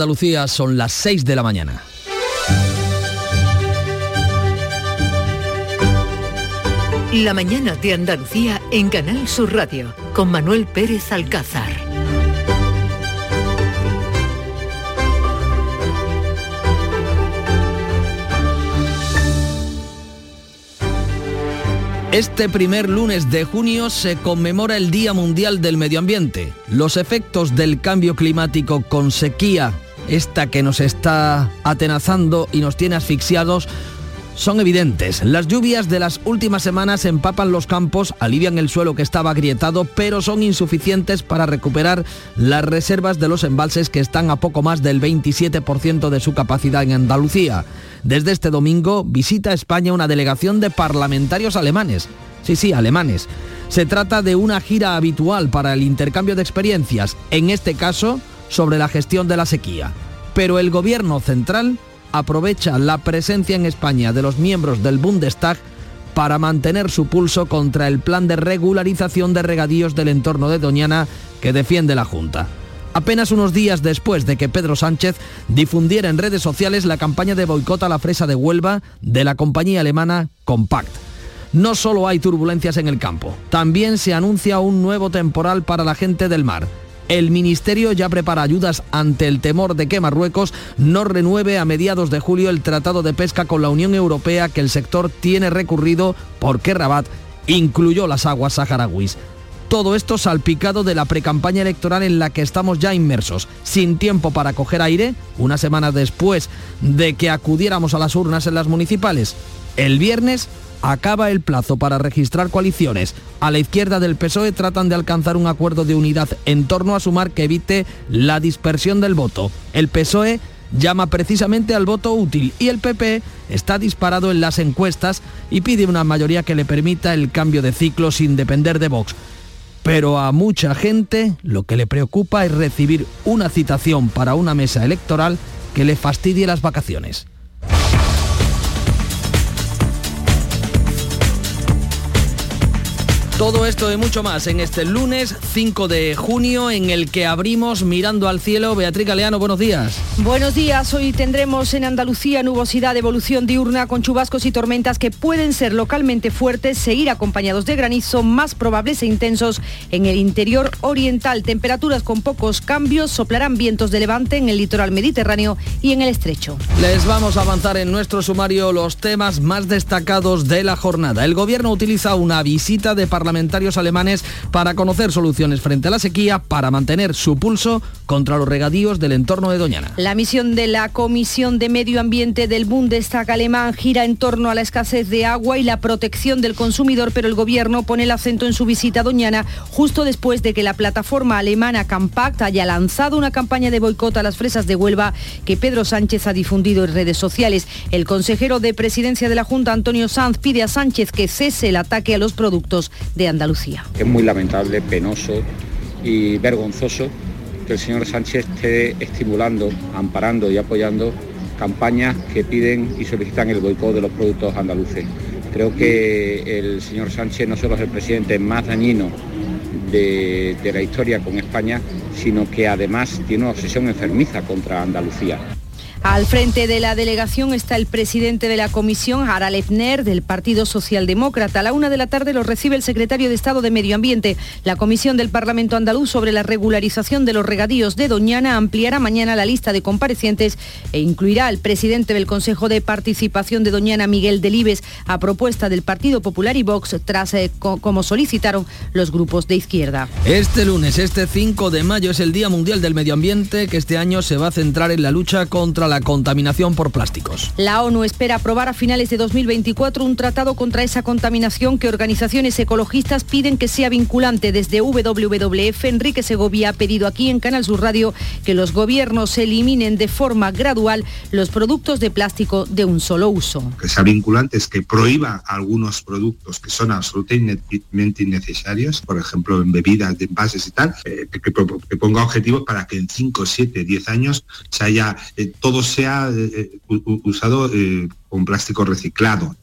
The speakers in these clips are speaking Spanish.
Andalucía son las 6 de la mañana. La mañana de Andalucía en Canal Sur Radio con Manuel Pérez Alcázar. Este primer lunes de junio se conmemora el Día Mundial del Medio Ambiente. Los efectos del cambio climático con sequía, esta que nos está atenazando y nos tiene asfixiados, son evidentes. Las lluvias de las últimas semanas empapan los campos, alivian el suelo que estaba agrietado, pero son insuficientes para recuperar las reservas de los embalses que están a poco más del 27% de su capacidad en Andalucía. Desde este domingo visita España una delegación de parlamentarios alemanes. Sí, sí, alemanes. Se trata de una gira habitual para el intercambio de experiencias, en este caso sobre la gestión de la sequía. Pero el gobierno central aprovecha la presencia en España de los miembros del Bundestag para mantener su pulso contra el plan de regularización de regadíos del entorno de Doñana que defiende la Junta apenas unos días después de que Pedro Sánchez difundiera en redes sociales la campaña de boicot a la fresa de Huelva de la compañía alemana Compact. No solo hay turbulencias en el campo, también se anuncia un nuevo temporal para la gente del mar. El Ministerio ya prepara ayudas ante el temor de que Marruecos no renueve a mediados de julio el tratado de pesca con la Unión Europea que el sector tiene recurrido porque Rabat incluyó las aguas saharauis. Todo esto salpicado de la precampaña electoral en la que estamos ya inmersos, sin tiempo para coger aire, una semana después de que acudiéramos a las urnas en las municipales. El viernes acaba el plazo para registrar coaliciones. A la izquierda del PSOE tratan de alcanzar un acuerdo de unidad en torno a sumar que evite la dispersión del voto. El PSOE llama precisamente al voto útil y el PP está disparado en las encuestas y pide una mayoría que le permita el cambio de ciclo sin depender de Vox. Pero a mucha gente lo que le preocupa es recibir una citación para una mesa electoral que le fastidie las vacaciones. Todo esto y mucho más en este lunes 5 de junio en el que abrimos mirando al cielo. Beatriz Galeano, buenos días. Buenos días. Hoy tendremos en Andalucía nubosidad de evolución diurna con chubascos y tormentas que pueden ser localmente fuertes, seguir acompañados de granizo más probables e intensos en el interior oriental. Temperaturas con pocos cambios, soplarán vientos de levante en el litoral mediterráneo y en el estrecho. Les vamos a avanzar en nuestro sumario los temas más destacados de la jornada. El gobierno utiliza una visita de parlamento parlamentarios alemanes para conocer soluciones frente a la sequía para mantener su pulso contra los regadíos del entorno de Doñana. La misión de la Comisión de Medio Ambiente del Bundestag alemán gira en torno a la escasez de agua y la protección del consumidor, pero el gobierno pone el acento en su visita a Doñana justo después de que la plataforma alemana Campact haya lanzado una campaña de boicot a las fresas de Huelva que Pedro Sánchez ha difundido en redes sociales. El consejero de presidencia de la Junta, Antonio Sanz, pide a Sánchez que cese el ataque a los productos Andalucía. Es muy lamentable, penoso y vergonzoso que el señor Sánchez esté estimulando, amparando y apoyando campañas que piden y solicitan el boicot de los productos andaluces. Creo que el señor Sánchez no solo es el presidente más dañino de, de la historia con España, sino que además tiene una obsesión enfermiza contra Andalucía. Al frente de la delegación está el presidente de la comisión, Harald Efner, del Partido Socialdemócrata. A la una de la tarde lo recibe el secretario de Estado de Medio Ambiente. La comisión del Parlamento andaluz sobre la regularización de los regadíos de Doñana ampliará mañana la lista de comparecientes e incluirá al presidente del Consejo de Participación de Doñana, Miguel Delibes, a propuesta del Partido Popular y Vox, tras eh, como solicitaron los grupos de izquierda. Este lunes, este 5 de mayo, es el Día Mundial del Medio Ambiente, que este año se va a centrar en la lucha contra la contaminación por plásticos. La ONU espera aprobar a finales de 2024 un tratado contra esa contaminación que organizaciones ecologistas piden que sea vinculante. Desde WWF, Enrique Segovia ha pedido aquí en Canal Sur Radio que los gobiernos eliminen de forma gradual los productos de plástico de un solo uso. Que sea vinculante es que prohíba algunos productos que son absolutamente innecesarios, por ejemplo en bebidas, de envases y tal, eh, que, ponga objetivos para que en 5, 7, 10 años se haya eh, todo sea eh, usado con plástico reciclado.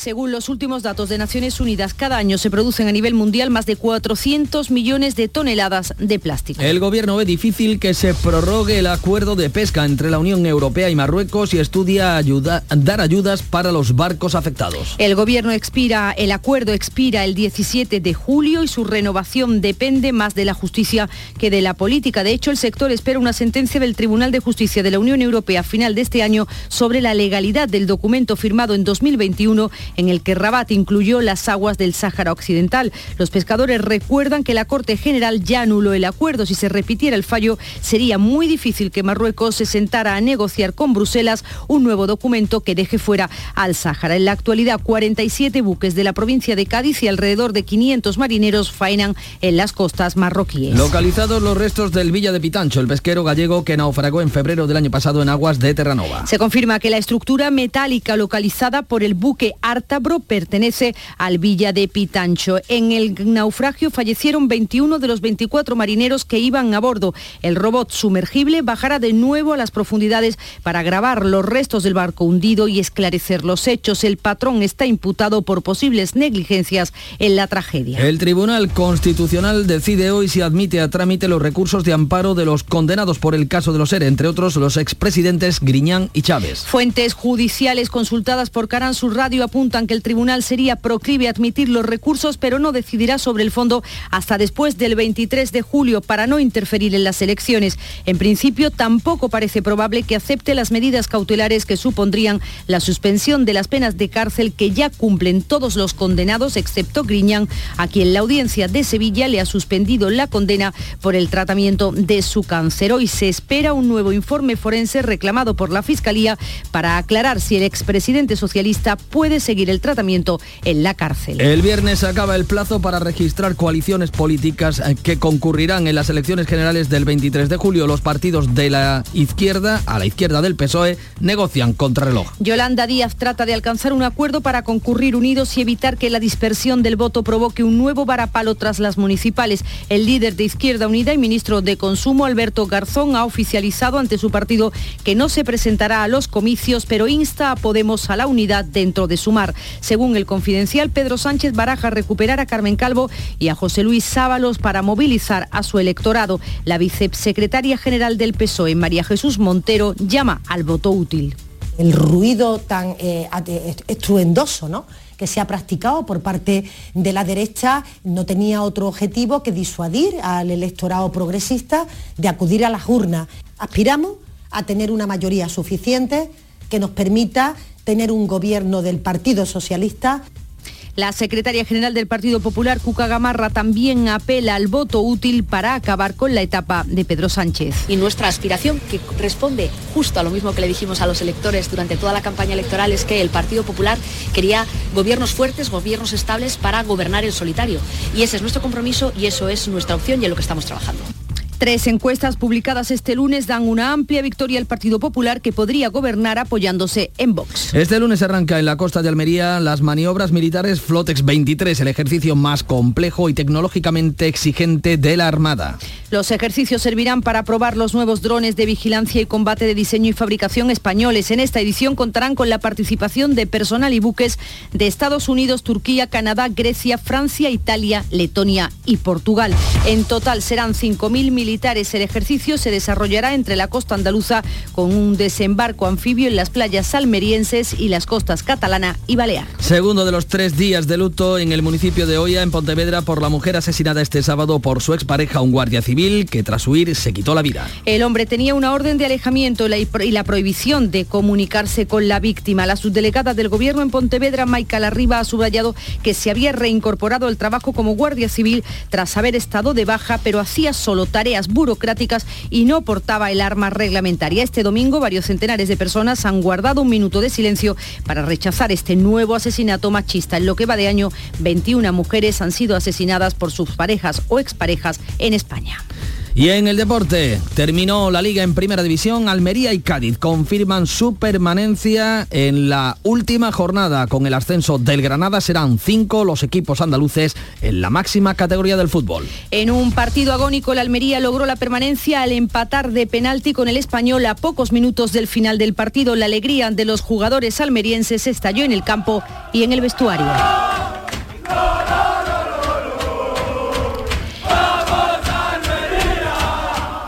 Según los últimos datos de Naciones Unidas, cada año se producen a nivel mundial más de 400 millones de toneladas de plástico. El gobierno ve difícil que se prorrogue el acuerdo de pesca entre la Unión Europea y Marruecos y estudia dar ayudas para los barcos afectados. El gobierno expira, el acuerdo expira el 17 de julio y su renovación depende más de la justicia que de la política. De hecho, el sector espera una sentencia del Tribunal de Justicia de la Unión Europea a final de este año sobre la legalidad del documento firmado en 2021 en el que Rabat incluyó las aguas del Sáhara Occidental. Los pescadores recuerdan que la Corte General ya anuló el acuerdo. Si se repitiera el fallo, sería muy difícil que Marruecos se sentara a negociar con Bruselas un nuevo documento que deje fuera al Sáhara. En la actualidad, 47 buques de la provincia de Cádiz y alrededor de 500 marineros faenan en las costas marroquíes. Localizados los restos del Villa de Pitancho, el pesquero gallego que naufragó en febrero del año pasado en aguas de Terranova. Se confirma que la estructura metálica localizada por el buque Artabro pertenece al Villa de Pitancho. En el naufragio fallecieron 21 de los 24 marineros que iban a bordo. El robot sumergible bajará de nuevo a las profundidades para grabar los restos del barco hundido y esclarecer los hechos. El patrón está imputado por posibles negligencias en la tragedia. El Tribunal Constitucional decide hoy si admite a trámite los recursos de amparo de los condenados por el caso de los ERE, entre otros los expresidentes Griñán y Chávez. Fuentes judiciales consultadas por Canal Sur Radio apuntan que el tribunal sería proclive a admitir los recursos, pero no decidirá sobre el fondo hasta después del 23 de julio para no interferir en las elecciones. En principio, tampoco parece probable que acepte las medidas cautelares que supondrían la suspensión de las penas de cárcel que ya cumplen todos los condenados, excepto Griñán, a quien la audiencia de Sevilla le ha suspendido la condena por el tratamiento de su cáncer. Hoy se espera un nuevo informe forense reclamado por la Fiscalía para aclarar si el expresidente socialista puede seguir el tratamiento en la cárcel. El viernes acaba el plazo para registrar coaliciones políticas que concurrirán en las elecciones generales del 23 de julio. Los partidos de la izquierda, a la izquierda del PSOE, negocian contra reloj. Yolanda Díaz trata de alcanzar un acuerdo para concurrir unidos y evitar que la dispersión del voto provoque un nuevo varapalo tras las municipales. El líder de Izquierda Unida y ministro de Consumo, Alberto Garzón, ha oficializado ante su partido que no se presentará a los comicios, pero insta a Podemos a la unidad dentro de Según el confidencial, Pedro Sánchez baraja recuperar a Carmen Calvo y a José Luis Sábalos para movilizar a su electorado. La vicesecretaria general del PSOE, María Jesús Montero, llama al voto útil. El ruido tan eh, estruendoso, ¿no? que se ha practicado por parte de la derecha no tenía otro objetivo que disuadir al electorado progresista de acudir a las urnas. Aspiramos a tener una mayoría suficiente que nos permita tener un gobierno del Partido Socialista la secretaria general del Partido Popular, Cuca Gamarra, también apela al voto útil para acabar con la etapa de Pedro Sánchez. Y nuestra aspiración, que responde justo a lo mismo que le dijimos a los electores durante toda la campaña electoral, es que el Partido Popular quería gobiernos fuertes, gobiernos estables para gobernar en solitario. Y ese es nuestro compromiso y eso es nuestra opción y en lo que estamos trabajando. Tres encuestas publicadas este lunes dan una amplia victoria al Partido Popular que podría gobernar apoyándose en Vox. Este lunes arranca en la costa de Almería las maniobras militares Flotex 23, el ejercicio más complejo y tecnológicamente exigente de la Armada. Los ejercicios servirán para probar los nuevos drones de vigilancia y combate de diseño y fabricación españoles. En esta edición contarán con la participación de personal y buques de Estados Unidos, Turquía, Canadá, Grecia, Francia, Italia, Letonia y Portugal. En total serán 5.000 militares el ejercicio se desarrollará entre la costa andaluza con un desembarco anfibio en las playas salmerienses y las costas catalana y balear. Segundo de los tres días de luto en el municipio de Oya, en Pontevedra, por la mujer asesinada este sábado por su expareja, un guardia civil, que tras huir se quitó la vida. El hombre tenía una orden de alejamiento y la prohibición de comunicarse con la víctima. La subdelegada del gobierno en Pontevedra, Maica Larriba, ha subrayado que se había reincorporado al trabajo como guardia civil tras haber estado de baja, pero hacía solo tareas burocráticas y no portaba el arma reglamentaria. Este domingo varios centenares de personas han guardado un minuto de silencio para rechazar este nuevo asesinato machista. En lo que va de año, 21 mujeres han sido asesinadas por sus parejas o exparejas en España. Y en el deporte terminó la liga en primera división. Almería y Cádiz confirman su permanencia en la última jornada. Con el ascenso del Granada serán cinco los equipos andaluces en la máxima categoría del fútbol. En un partido agónico, el Almería logró la permanencia al empatar de penalti con el español a pocos minutos del final del partido. La alegría de los jugadores almerienses estalló en el campo y en el vestuario.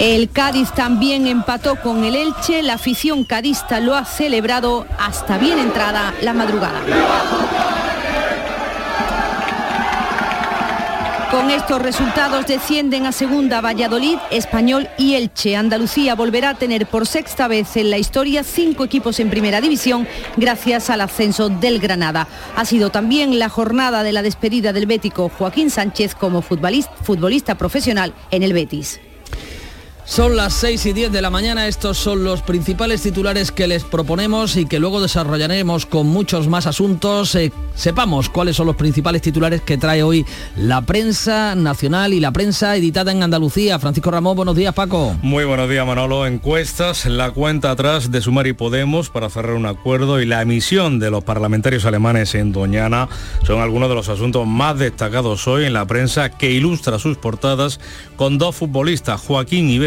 El Cádiz también empató con el Elche, la afición cadista lo ha celebrado hasta bien entrada la madrugada. Con estos resultados descienden a segunda Valladolid, Español y Elche. Andalucía volverá a tener por sexta vez en la historia cinco equipos en primera división gracias al ascenso del Granada. Ha sido también la jornada de la despedida del bético Joaquín Sánchez como futbolista, futbolista profesional en el Betis. Son las 6 y 10 de la mañana, estos son los principales titulares que les proponemos y que luego desarrollaremos con muchos más asuntos. Eh, sepamos cuáles son los principales titulares que trae hoy la prensa nacional y la prensa editada en Andalucía. Francisco Ramón, buenos días Paco. Muy buenos días Manolo. Encuestas, la cuenta atrás de Sumar y Podemos para cerrar un acuerdo y la emisión de los parlamentarios alemanes en Doñana son algunos de los asuntos más destacados hoy en la prensa que ilustra sus portadas con dos futbolistas, Joaquín y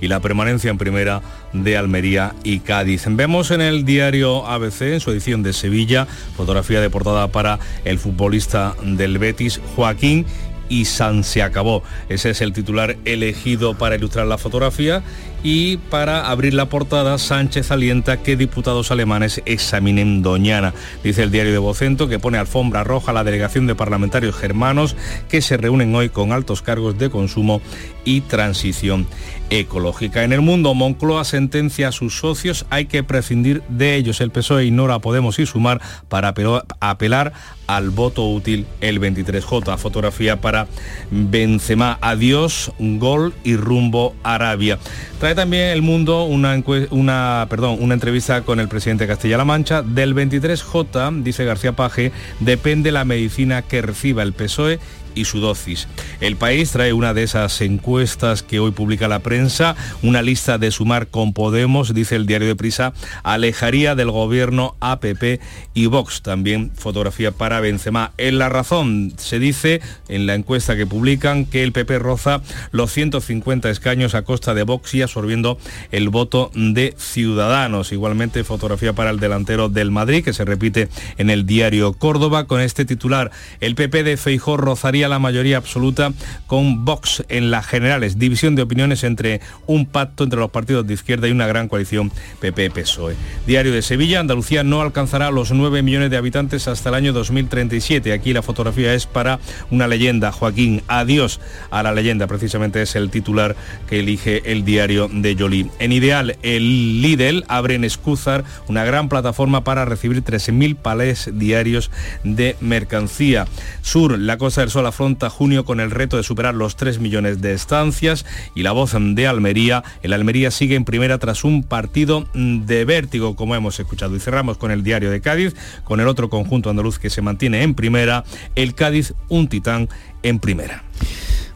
Y la permanencia en primera de Almería y Cádiz. Vemos en el diario ABC, en su edición de Sevilla, fotografía de portada para el futbolista del Betis, Joaquín y San se acabó. Ese es el titular elegido para ilustrar la fotografía y para abrir la portada, Sánchez alienta que diputados alemanes examinen Doñana. Dice el diario de Vocento que pone alfombra roja a la delegación de parlamentarios germanos que se reúnen hoy con altos cargos de consumo y transición ecológica. En el mundo, Moncloa sentencia a sus socios, hay que prescindir de ellos. El PSOE ignora Podemos y Sumar para apelar al voto útil el 23J. Fotografía para Benzema. Adiós, gol y rumbo Arabia. Trae también el mundo una, una, perdón, una entrevista con el presidente de Castilla-La Mancha. Del 23J, dice García Paje, depende la medicina que reciba el PSOE y su dosis. El país trae una de esas encuestas que hoy publica la prensa, una lista de sumar con Podemos, dice el diario de Prisa, alejaría del gobierno APP y Vox. También fotografía para Benzema. En La Razón se dice en la encuesta que publican que el PP roza los 150 escaños a costa de Vox y absorbiendo el voto de Ciudadanos. Igualmente fotografía para el delantero del Madrid que se repite en el diario Córdoba con este titular. El PP de Feijó rozaría la mayoría absoluta con Vox en las generales, división de opiniones entre un pacto entre los partidos de izquierda y una gran coalición PP-PSOE. Diario de Sevilla, Andalucía no alcanzará los 9 millones de habitantes hasta el año 2037. Aquí la fotografía es para una leyenda, Joaquín, adiós a la leyenda, precisamente es el titular que elige el diario de Jolie. En Ideal, el Lidl abre en Escúzar una gran plataforma para recibir 13.000 palés diarios de mercancía. Sur, la Costa del Sol afronta junio con el reto de superar los 3 millones de estancias y la voz de Almería. El Almería sigue en primera tras un partido de vértigo, como hemos escuchado. Y cerramos con el diario de Cádiz, con el otro conjunto andaluz que se mantiene en primera, el Cádiz, un titán en primera.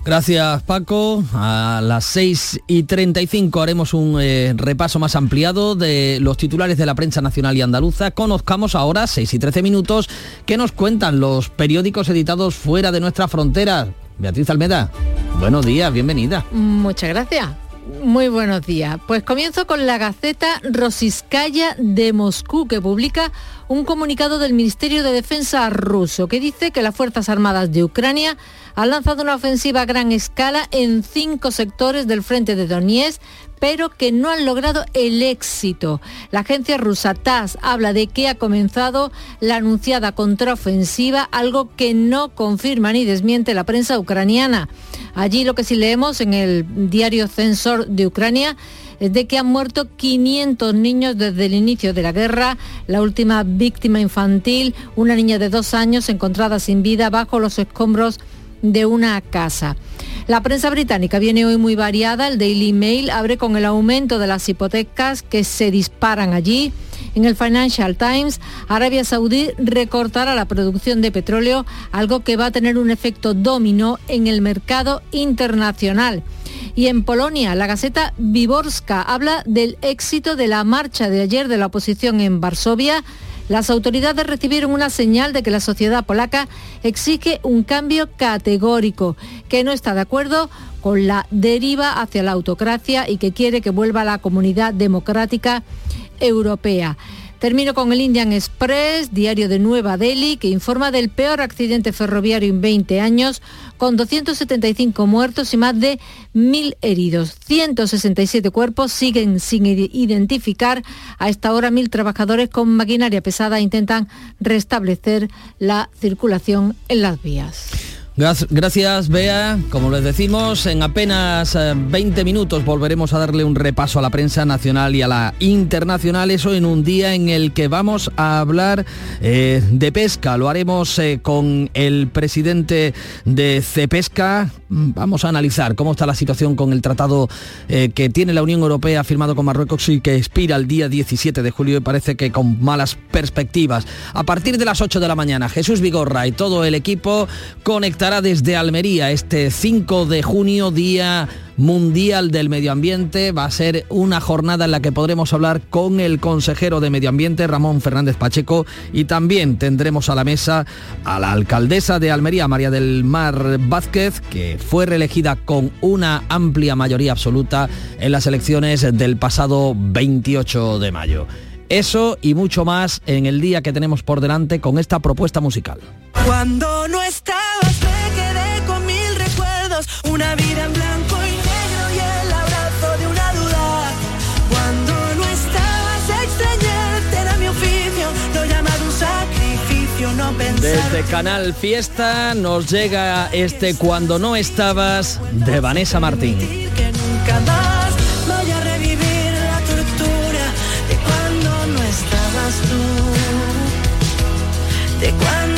Gracias Paco. A las 6 y 35 haremos un eh, repaso más ampliado de los titulares de la prensa nacional y andaluza. Conozcamos ahora, 6 y 13 minutos, qué nos cuentan los periódicos editados fuera de nuestra frontera. Beatriz Almeda, buenos días, bienvenida. Muchas gracias. Muy buenos días. Pues comienzo con la Gaceta Rosiskaya de Moscú, que publica un comunicado del Ministerio de Defensa ruso que dice que las Fuerzas Armadas de Ucrania han lanzado una ofensiva a gran escala en cinco sectores del frente de Donetsk pero que no han logrado el éxito. La agencia rusa TASS habla de que ha comenzado la anunciada contraofensiva, algo que no confirma ni desmiente la prensa ucraniana. Allí lo que sí leemos en el diario Censor de Ucrania es de que han muerto 500 niños desde el inicio de la guerra. La última víctima infantil, una niña de dos años encontrada sin vida bajo los escombros de una casa. La prensa británica viene hoy muy variada. El Daily Mail abre con el aumento de las hipotecas que se disparan allí. En el Financial Times, Arabia Saudí recortará la producción de petróleo, algo que va a tener un efecto dominó en el mercado internacional. Y en Polonia, la Gaceta Viborska habla del éxito de la marcha de ayer de la oposición en Varsovia. Las autoridades recibieron una señal de que la sociedad polaca exige un cambio categórico, que no está de acuerdo con la deriva hacia la autocracia y que quiere que vuelva a la comunidad democrática europea. Termino con el Indian Express, diario de Nueva Delhi, que informa del peor accidente ferroviario en 20 años, con 275 muertos y más de 1.000 heridos. 167 cuerpos siguen sin identificar. A esta hora, 1.000 trabajadores con maquinaria pesada intentan restablecer la circulación en las vías. Gracias, Bea. Como les decimos, en apenas 20 eh, minutos volveremos a darle un repaso a la prensa nacional y a la internacional. Eso en un día en el que vamos a hablar eh, de pesca. Lo haremos eh, con el presidente de Cepesca. Vamos a analizar cómo está la situación con el tratado que tiene la Unión Europea firmado con Marruecos y que expira el día 17 de julio y parece que con malas perspectivas. A partir de las 8 de la mañana, Jesús Vigorra y todo el equipo conectarán desde Almería este 5 de junio, Día Mundial del Medio Ambiente. Va a ser una jornada en la que podremos hablar con el consejero de Medio Ambiente, Ramón Fernández Pacheco, y también tendremos a la mesa a la alcaldesa de Almería, María del Mar Vázquez, que fue reelegida con una amplia mayoría absoluta en las elecciones del pasado 28 de mayo. Eso y mucho más en el día que tenemos por delante con esta propuesta musical. Una vida en blanco y negro y el abrazo de una duda. Cuando no estabas extrañarte era mi oficio, lo llamado un sacrificio, no pensar. Desde Canal Fiesta nos llega este Cuando no estabas de Vanessa Martín. Que nunca más voy a revivir la tortura de cuando no estabas tú. De cuando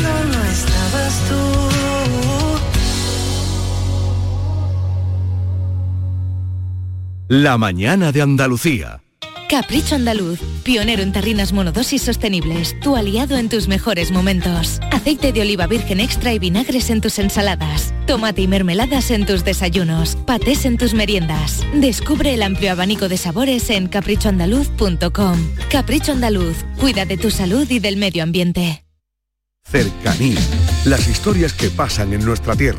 La mañana de Andalucía. Capricho Andaluz, pionero en tarrinas monodosis sostenibles, tu aliado en tus mejores momentos. Aceite de oliva virgen extra y vinagres en tus ensaladas. Tomate y mermeladas en tus desayunos. Patés en tus meriendas. Descubre el amplio abanico de sabores en caprichoandaluz.com. Capricho Andaluz, cuida de tu salud y del medio ambiente. Cercanía. Las historias que pasan en nuestra tierra.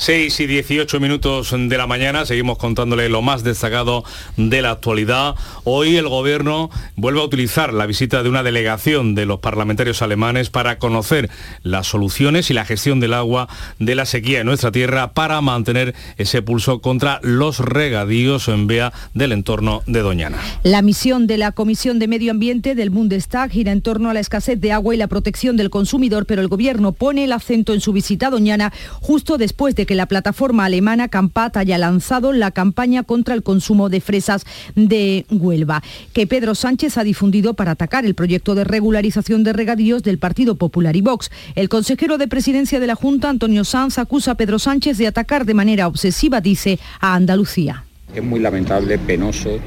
6 y 18 minutos de la mañana, seguimos contándole lo más destacado de la actualidad. Hoy el gobierno vuelve a utilizar la visita de una delegación de los parlamentarios alemanes para conocer las soluciones y la gestión del agua de la sequía en nuestra tierra para mantener ese pulso contra los regadíos en vía del entorno de Doñana. La misión de la Comisión de Medio Ambiente del Bundestag gira en torno a la escasez de agua y la protección del consumidor, pero el gobierno pone el acento en su visita a Doñana justo después de que la plataforma alemana Campat haya lanzado la campaña contra el consumo de fresas de Huelva, que Pedro Sánchez ha difundido para atacar el proyecto de regularización de regadíos del Partido Popular y Vox. El consejero de presidencia de la Junta, Antonio Sanz, acusa a Pedro Sánchez de atacar de manera obsesiva, dice, a Andalucía. Es muy lamentable, penoso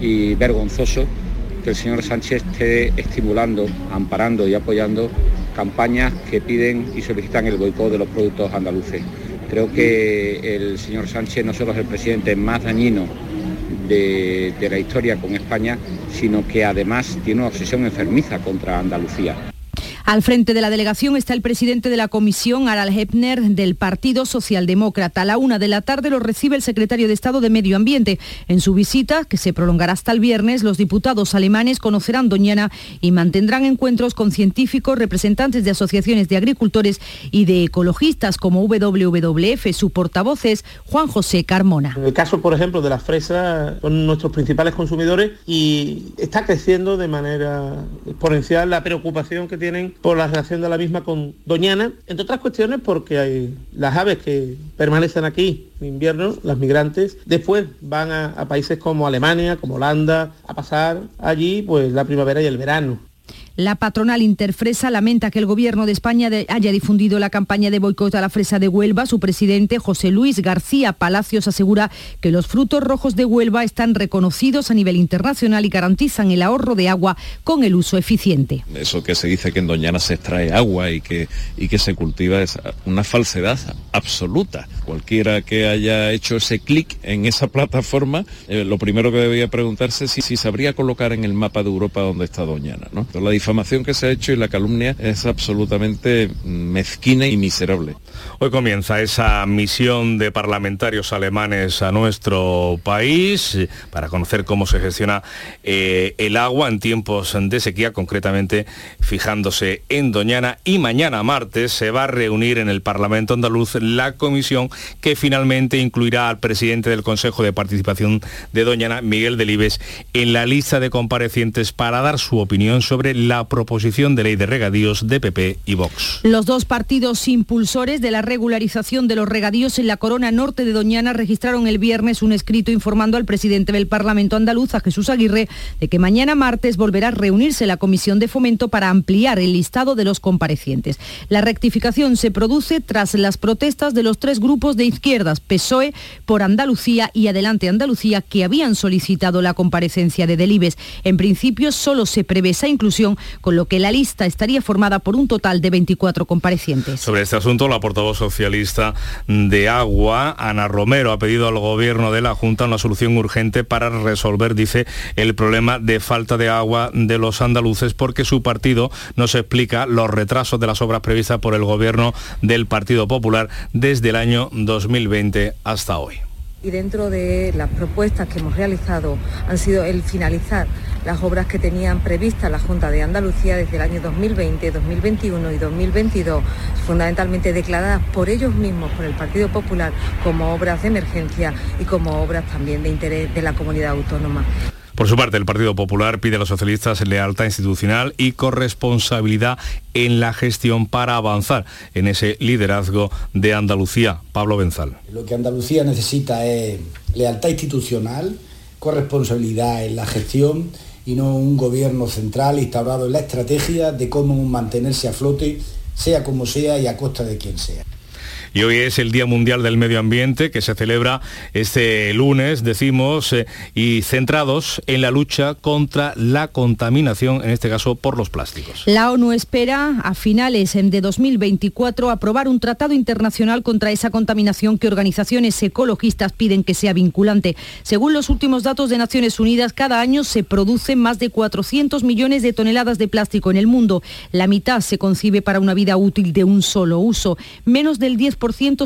y vergonzoso que el señor Sánchez esté estimulando, amparando y apoyando campañas que piden y solicitan el boicot de los productos andaluces. Creo que el señor Sánchez no solo es el presidente más dañino de, de la historia con España, sino que además tiene una obsesión enfermiza contra Andalucía. Al frente de la delegación está el presidente de la comisión, Aral Hepner, del Partido Socialdemócrata. A la una de la tarde lo recibe el secretario de Estado de Medio Ambiente. En su visita, que se prolongará hasta el viernes, los diputados alemanes conocerán Doñana y mantendrán encuentros con científicos, representantes de asociaciones de agricultores y de ecologistas como WWF. Su portavoz es Juan José Carmona. En el caso, por ejemplo, de las fresas, son nuestros principales consumidores y está creciendo de manera exponencial la preocupación que tienen por la relación de la misma con Doñana, entre otras cuestiones porque hay las aves que permanecen aquí en invierno, las migrantes, después van a, a países como Alemania, como Holanda, a pasar allí pues la primavera y el verano. La patronal Interfresa lamenta que el gobierno de España haya difundido la campaña de boicot a la fresa de Huelva. Su presidente, José Luis García Palacios, asegura que los frutos rojos de Huelva están reconocidos a nivel internacional y garantizan el ahorro de agua con el uso eficiente. Eso que se dice que en Doñana se extrae agua y que, y que se cultiva es una falsedad absoluta. Cualquiera que haya hecho ese clic en esa plataforma, eh, lo primero que debería preguntarse es si, si sabría colocar en el mapa de Europa dónde está Doñana. ¿no? Difamación que se ha hecho y la calumnia es absolutamente mezquina y miserable. Hoy comienza esa misión de parlamentarios alemanes a nuestro país para conocer cómo se gestiona eh, el agua en tiempos de sequía, concretamente fijándose en Doñana. Y mañana martes se va a reunir en el Parlamento andaluz la comisión que finalmente incluirá al presidente del Consejo de Participación de Doñana, Miguel Delibes, en la lista de comparecientes para dar su opinión sobre la proposición de ley de regadíos de PP y Vox. Los dos partidos impulsores de la regularización de los regadíos en la corona norte de Doñana registraron el viernes un escrito informando al presidente del Parlamento andaluz, a Jesús Aguirre, de que mañana martes volverá a reunirse la Comisión de Fomento para ampliar el listado de los comparecientes. La rectificación se produce tras las protestas de los tres grupos de izquierdas, PSOE, por Andalucía y Adelante Andalucía, que habían solicitado la comparecencia de Delibes. En principio solo se prevé esa inclusión con lo que la lista estaría formada por un total de 24 comparecientes. Sobre este asunto, la portavoz socialista de Agua, Ana Romero, ha pedido al Gobierno de la Junta una solución urgente para resolver, dice, el problema de falta de agua de los andaluces porque su partido nos explica los retrasos de las obras previstas por el Gobierno del Partido Popular desde el año 2020 hasta hoy y dentro de las propuestas que hemos realizado han sido el finalizar las obras que tenían previstas la Junta de Andalucía desde el año 2020, 2021 y 2022, fundamentalmente declaradas por ellos mismos, por el Partido Popular, como obras de emergencia y como obras también de interés de la comunidad autónoma. Por su parte, el Partido Popular pide a los socialistas lealtad institucional y corresponsabilidad en la gestión para avanzar en ese liderazgo de Andalucía. Pablo Benzal. Lo que Andalucía necesita es lealtad institucional, corresponsabilidad en la gestión y no un gobierno central instaurado en la estrategia de cómo mantenerse a flote, sea como sea y a costa de quien sea y hoy es el Día Mundial del Medio Ambiente que se celebra este lunes, decimos, eh, y centrados en la lucha contra la contaminación, en este caso por los plásticos. La ONU espera a finales de 2024 aprobar un tratado internacional contra esa contaminación que organizaciones ecologistas piden que sea vinculante. Según los últimos datos de Naciones Unidas, cada año se producen más de 400 millones de toneladas de plástico en el mundo. La mitad se concibe para una vida útil de un solo uso. Menos del 10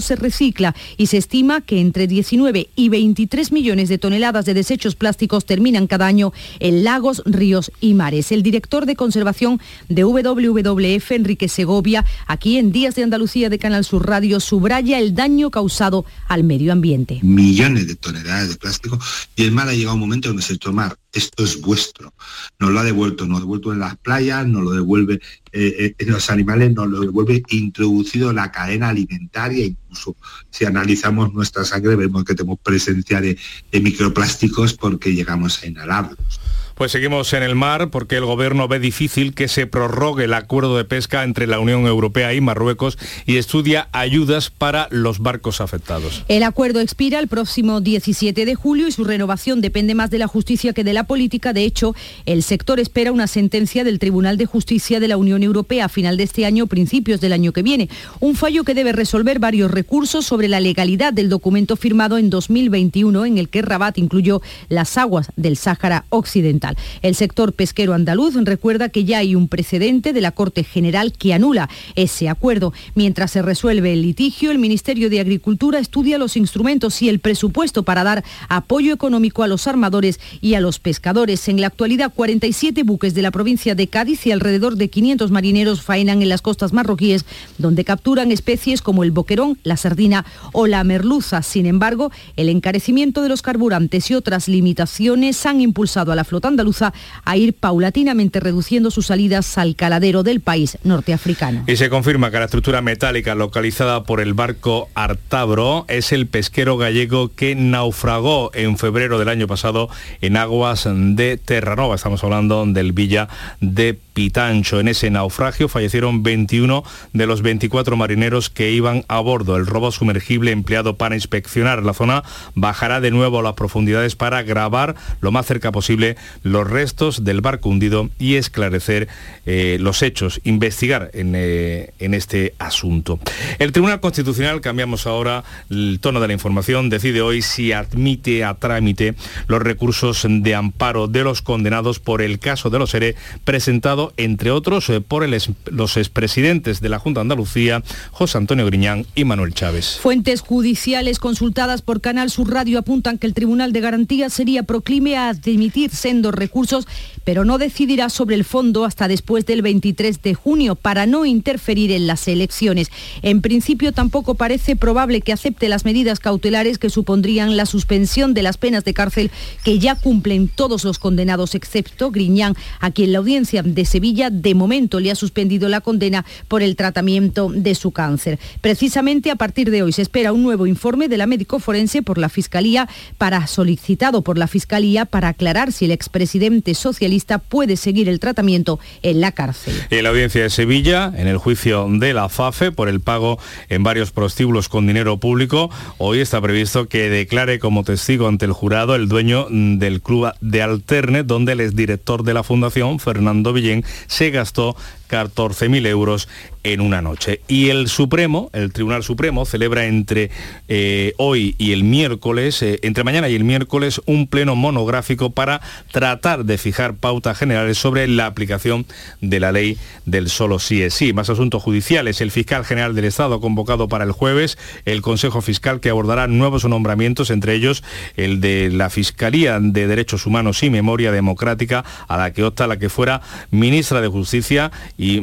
se recicla y se estima que entre 19 y 23 millones de toneladas de desechos plásticos terminan cada año en lagos, ríos y mares. El director de conservación de WWF, Enrique Segovia, aquí en Días de Andalucía de Canal Sur Radio, subraya el daño causado al medio ambiente. Millones de toneladas de plástico y el mar ha llegado un momento donde se tomar esto es vuestro. Nos lo ha devuelto, nos ha devuelto en las playas, nos lo devuelve eh, eh, en los animales, nos lo devuelve introducido en la cadena alimentaria, incluso si analizamos nuestra sangre vemos que tenemos presencia de microplásticos porque llegamos a inhalarlos. Pues seguimos en el mar porque el gobierno ve difícil que se prorrogue el acuerdo de pesca entre la Unión Europea y Marruecos y estudia ayudas para los barcos afectados. El acuerdo expira el próximo 17 de julio y su renovación depende más de la justicia que de la política. De hecho, el sector espera una sentencia del Tribunal de Justicia de la Unión Europea a final de este año principios del año que viene. Un fallo que debe resolver varios recursos sobre la legalidad del documento firmado en 2021 en el que Rabat incluyó las aguas del Sáhara Occidental. El sector pesquero andaluz recuerda que ya hay un precedente de la Corte General que anula ese acuerdo. Mientras se resuelve el litigio, el Ministerio de Agricultura estudia los instrumentos y el presupuesto para dar apoyo económico a los armadores y a los pescadores. En la actualidad, 47 buques de la provincia de Cádiz y alrededor de 500 marineros faenan en las costas marroquíes, donde capturan especies como el boquerón, la sardina o la merluza. Sin embargo, el encarecimiento de los carburantes y otras limitaciones han impulsado a la flotante andaluza a ir paulatinamente reduciendo sus salidas al caladero del país norteafricano. Y se confirma que la estructura metálica localizada por el barco Artabro es el pesquero gallego que naufragó en febrero del año pasado en aguas de Terranova. Estamos hablando del Villa de Pitancho. En ese naufragio fallecieron 21 de los 24 marineros que iban a bordo. El robo sumergible empleado para inspeccionar la zona bajará de nuevo a las profundidades para grabar lo más cerca posible los restos del barco hundido y esclarecer eh, los hechos, investigar en, eh, en este asunto. El Tribunal Constitucional, cambiamos ahora el tono de la información, decide hoy si admite a trámite los recursos de amparo de los condenados por el caso de los ERE presentado entre otros, eh, por los expresidentes de la Junta de Andalucía, José Antonio Griñán y Manuel Chávez. Fuentes judiciales consultadas por Canal Sur Radio apuntan que el Tribunal de Garantía sería proclime a admitir sendos recursos, pero no decidirá sobre el fondo hasta después del 23 de junio para no interferir en las elecciones. En principio tampoco parece probable que acepte las medidas cautelares que supondrían la suspensión de las penas de cárcel que ya cumplen todos los condenados excepto Griñán, a quien la audiencia de Sevilla de momento le ha suspendido la condena por el tratamiento de su cáncer. Precisamente a partir de hoy se espera un nuevo informe de la médico forense por la Fiscalía para solicitado por la Fiscalía para aclarar si el expresidente socialista puede seguir el tratamiento en la cárcel. En la audiencia de Sevilla, en el juicio de la FAFE por el pago en varios prostíbulos con dinero público, hoy está previsto que declare como testigo ante el jurado el dueño del club de Alterne, donde el exdirector de la fundación, Fernando Villén, se gastó 14.000 euros en una noche. Y el Supremo, el Tribunal Supremo, celebra entre eh, hoy y el miércoles, eh, entre mañana y el miércoles, un pleno monográfico para tratar de fijar pautas generales sobre la aplicación de la ley del solo sí es sí. Más asuntos judiciales. El fiscal general del Estado ha convocado para el jueves el Consejo Fiscal que abordará nuevos nombramientos, entre ellos el de la Fiscalía de Derechos Humanos y Memoria Democrática, a la que opta la que fuera ministra de Justicia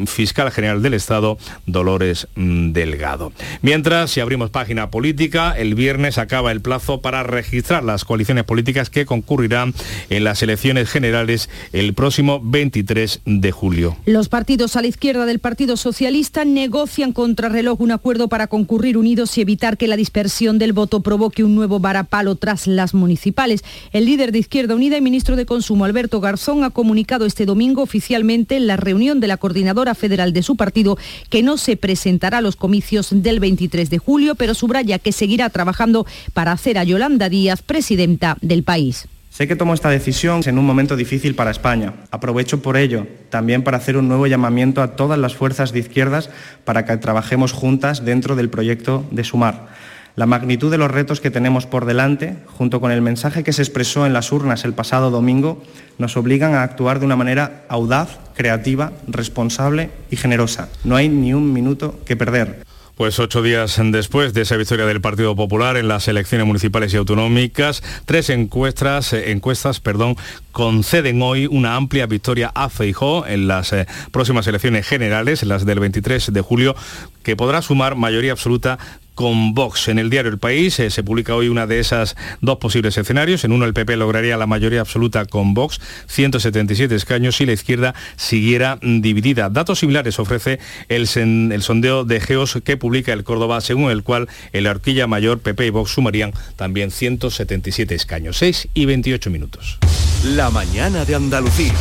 fiscal general del Estado, Dolores mm, Delgado. Mientras, si abrimos página política, el viernes acaba el plazo para registrar las coaliciones políticas que concurrirán en las elecciones generales el próximo 23 de julio. Los partidos a la izquierda del Partido Socialista negocian contra reloj un acuerdo para concurrir unidos y evitar que la dispersión del voto provoque un nuevo varapalo tras las municipales. El líder de Izquierda Unida y ministro de Consumo, Alberto Garzón, ha comunicado este domingo oficialmente en la reunión de la coordinación coordinadora federal de su partido, que no se presentará a los comicios del 23 de julio, pero subraya que seguirá trabajando para hacer a Yolanda Díaz presidenta del país. Sé que tomo esta decisión en un momento difícil para España. Aprovecho por ello también para hacer un nuevo llamamiento a todas las fuerzas de izquierdas para que trabajemos juntas dentro del proyecto de Sumar. La magnitud de los retos que tenemos por delante, junto con el mensaje que se expresó en las urnas el pasado domingo, nos obligan a actuar de una manera audaz, creativa, responsable y generosa. No hay ni un minuto que perder. Pues ocho días después de esa victoria del Partido Popular en las elecciones municipales y autonómicas, tres encuestas, eh, encuestas perdón, conceden hoy una amplia victoria a Feijó en las eh, próximas elecciones generales, las del 23 de julio, que podrá sumar mayoría absoluta con Vox. En el diario El País eh, se publica hoy una de esas dos posibles escenarios. En uno el PP lograría la mayoría absoluta con Vox, 177 escaños, y la izquierda siguiera dividida. Datos similares ofrece el, el sondeo de Geos que publica el Córdoba, según el cual en la horquilla mayor PP y Vox sumarían también 177 escaños. 6 y 28 minutos. La mañana de Andalucía.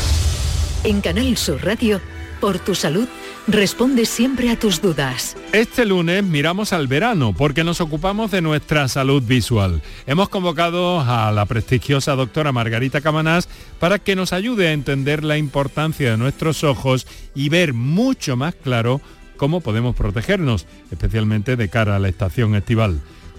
En Canal Sur Radio, por tu salud responde siempre a tus dudas. Este lunes miramos al verano porque nos ocupamos de nuestra salud visual. Hemos convocado a la prestigiosa doctora Margarita Camanás para que nos ayude a entender la importancia de nuestros ojos y ver mucho más claro cómo podemos protegernos, especialmente de cara a la estación estival.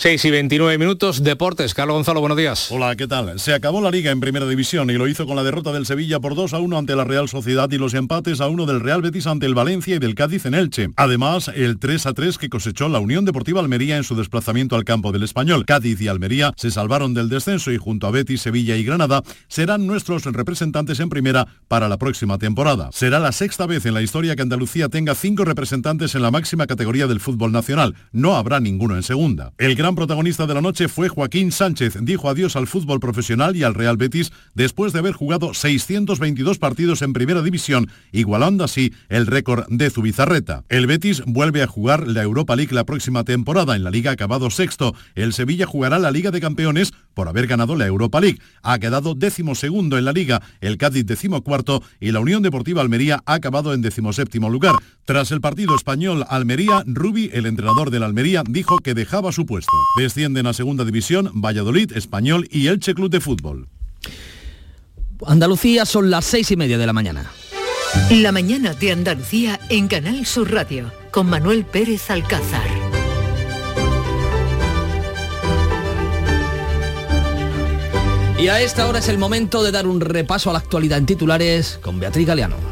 6 y 29 minutos, Deportes. Carlos Gonzalo, buenos días. Hola, ¿qué tal? Se acabó la liga en primera división y lo hizo con la derrota del Sevilla por 2 a 1 ante la Real Sociedad y los empates a 1 del Real Betis ante el Valencia y del Cádiz en Elche. Además, el 3 a 3 que cosechó la Unión Deportiva Almería en su desplazamiento al campo del Español. Cádiz y Almería se salvaron del descenso y junto a Betis, Sevilla y Granada serán nuestros representantes en primera para la próxima temporada. Será la sexta vez en la historia que Andalucía tenga cinco representantes en la máxima categoría del fútbol nacional. No habrá ninguno en segunda. Protagonista de la noche fue Joaquín Sánchez. Dijo adiós al fútbol profesional y al Real Betis después de haber jugado 622 partidos en primera división, igualando así el récord de Zubizarreta. El Betis vuelve a jugar la Europa League la próxima temporada. En la liga acabado sexto. El Sevilla jugará la Liga de Campeones por haber ganado la Europa League. Ha quedado décimo segundo en la liga. El Cádiz décimo cuarto y la Unión Deportiva Almería ha acabado en decimoséptimo lugar. Tras el partido español Almería, Rubi, el entrenador del Almería, dijo que dejaba su puesto. Descienden a segunda división Valladolid, Español y Elche Club de Fútbol. Andalucía son las seis y media de la mañana. La mañana de Andalucía en Canal Sur Radio con Manuel Pérez Alcázar. Y a esta hora es el momento de dar un repaso a la actualidad en titulares con Beatriz Galeano.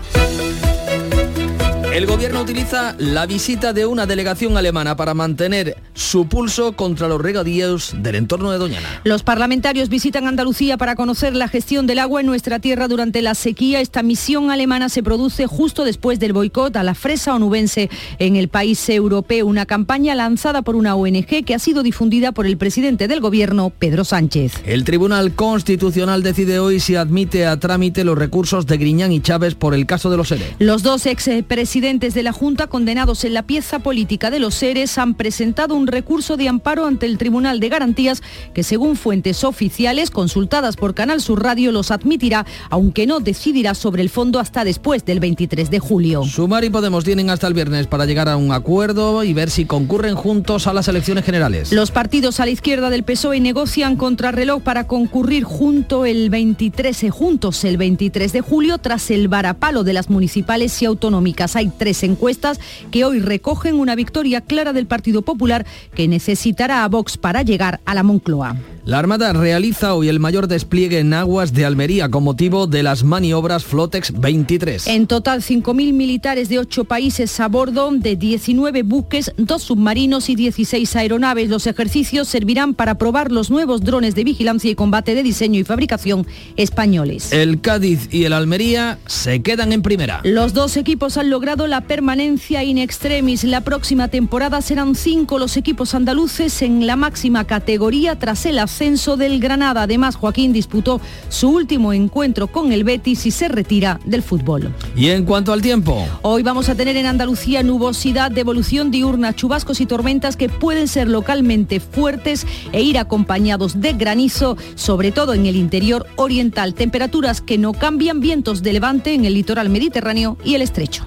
El gobierno utiliza la visita de una delegación alemana para mantener su pulso contra los regadíos del entorno de Doñana. Los parlamentarios visitan Andalucía para conocer la gestión del agua en nuestra tierra durante la sequía. Esta misión alemana se produce justo después del boicot a la fresa onubense en el país europeo, una campaña lanzada por una ONG que ha sido difundida por el presidente del gobierno, Pedro Sánchez. El Tribunal Constitucional decide hoy si admite a trámite los recursos de Griñán y Chávez por el caso de los ERE. Los dos expresidentes de la Junta condenados en la pieza política de los seres han presentado un recurso de amparo ante el Tribunal de Garantías que según fuentes oficiales consultadas por Canal Sur Radio los admitirá, aunque no decidirá sobre el fondo hasta después del 23 de julio. Sumar y Podemos tienen hasta el viernes para llegar a un acuerdo y ver si concurren juntos a las elecciones generales. Los partidos a la izquierda del PSOE negocian contrarreloj para concurrir junto el 23, juntos el 23 de julio tras el varapalo de las municipales y autonómicas. Hay tres encuestas que hoy recogen una victoria clara del Partido Popular que necesitará a Vox para llegar a la Moncloa. La Armada realiza hoy el mayor despliegue en aguas de Almería con motivo de las maniobras Flotex 23. En total, 5.000 militares de 8 países a bordo de 19 buques, dos submarinos y 16 aeronaves. Los ejercicios servirán para probar los nuevos drones de vigilancia y combate de diseño y fabricación españoles. El Cádiz y el Almería se quedan en primera. Los dos equipos han logrado la permanencia in extremis. La próxima temporada serán cinco los equipos andaluces en la máxima categoría tras el ascenso del Granada. Además, Joaquín disputó su último encuentro con el Betis y se retira del fútbol. Y en cuanto al tiempo. Hoy vamos a tener en Andalucía nubosidad de evolución diurna, chubascos y tormentas que pueden ser localmente fuertes e ir acompañados de granizo, sobre todo en el interior oriental. Temperaturas que no cambian, vientos de levante en el litoral mediterráneo y el estrecho.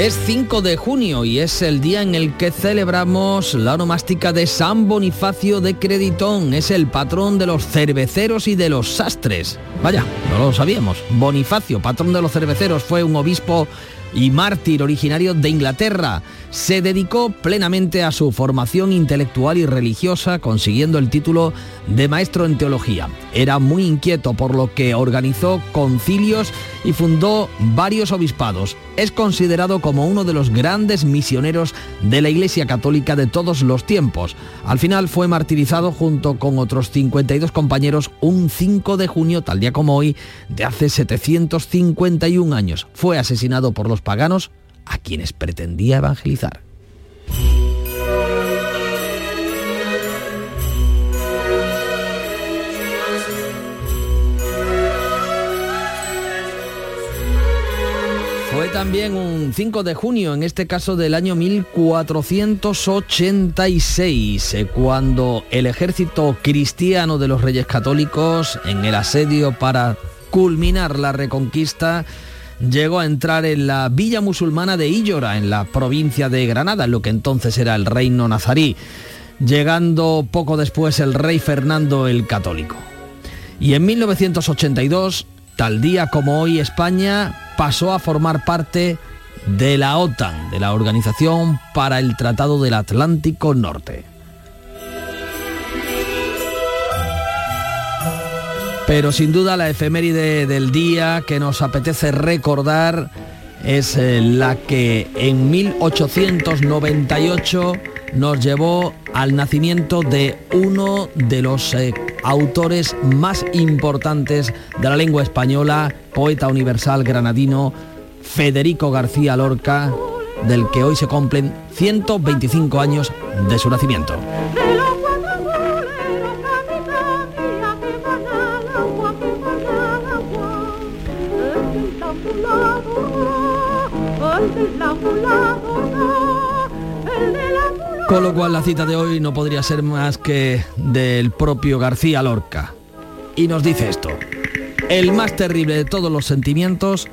Es 5 de junio y es el día en el que celebramos la onomástica de San Bonifacio de Creditón. Es el patrón de los cerveceros y de los sastres. Vaya, no lo sabíamos. Bonifacio, patrón de los cerveceros, fue un obispo y mártir originario de Inglaterra. Se dedicó plenamente a su formación intelectual y religiosa, consiguiendo el título de maestro en teología. Era muy inquieto, por lo que organizó concilios y fundó varios obispados. Es considerado como uno de los grandes misioneros de la Iglesia Católica de todos los tiempos. Al final fue martirizado junto con otros 52 compañeros un 5 de junio, tal día como hoy, de hace 751 años. Fue asesinado por los paganos a quienes pretendía evangelizar. Fue también un 5 de junio, en este caso del año 1486, eh, cuando el ejército cristiano de los Reyes Católicos, en el asedio para culminar la reconquista, llegó a entrar en la villa musulmana de Illora, en la provincia de Granada, en lo que entonces era el reino nazarí, llegando poco después el rey Fernando el Católico. Y en 1982, tal día como hoy, España pasó a formar parte de la OTAN, de la Organización para el Tratado del Atlántico Norte. Pero sin duda la efeméride del día que nos apetece recordar es eh, la que en 1898 nos llevó al nacimiento de uno de los eh, autores más importantes de la lengua española, poeta universal granadino, Federico García Lorca, del que hoy se cumplen 125 años de su nacimiento. Con lo cual la cita de hoy no podría ser más que del propio García Lorca. Y nos dice esto. El más terrible de todos los sentimientos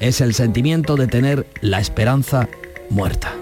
es el sentimiento de tener la esperanza muerta.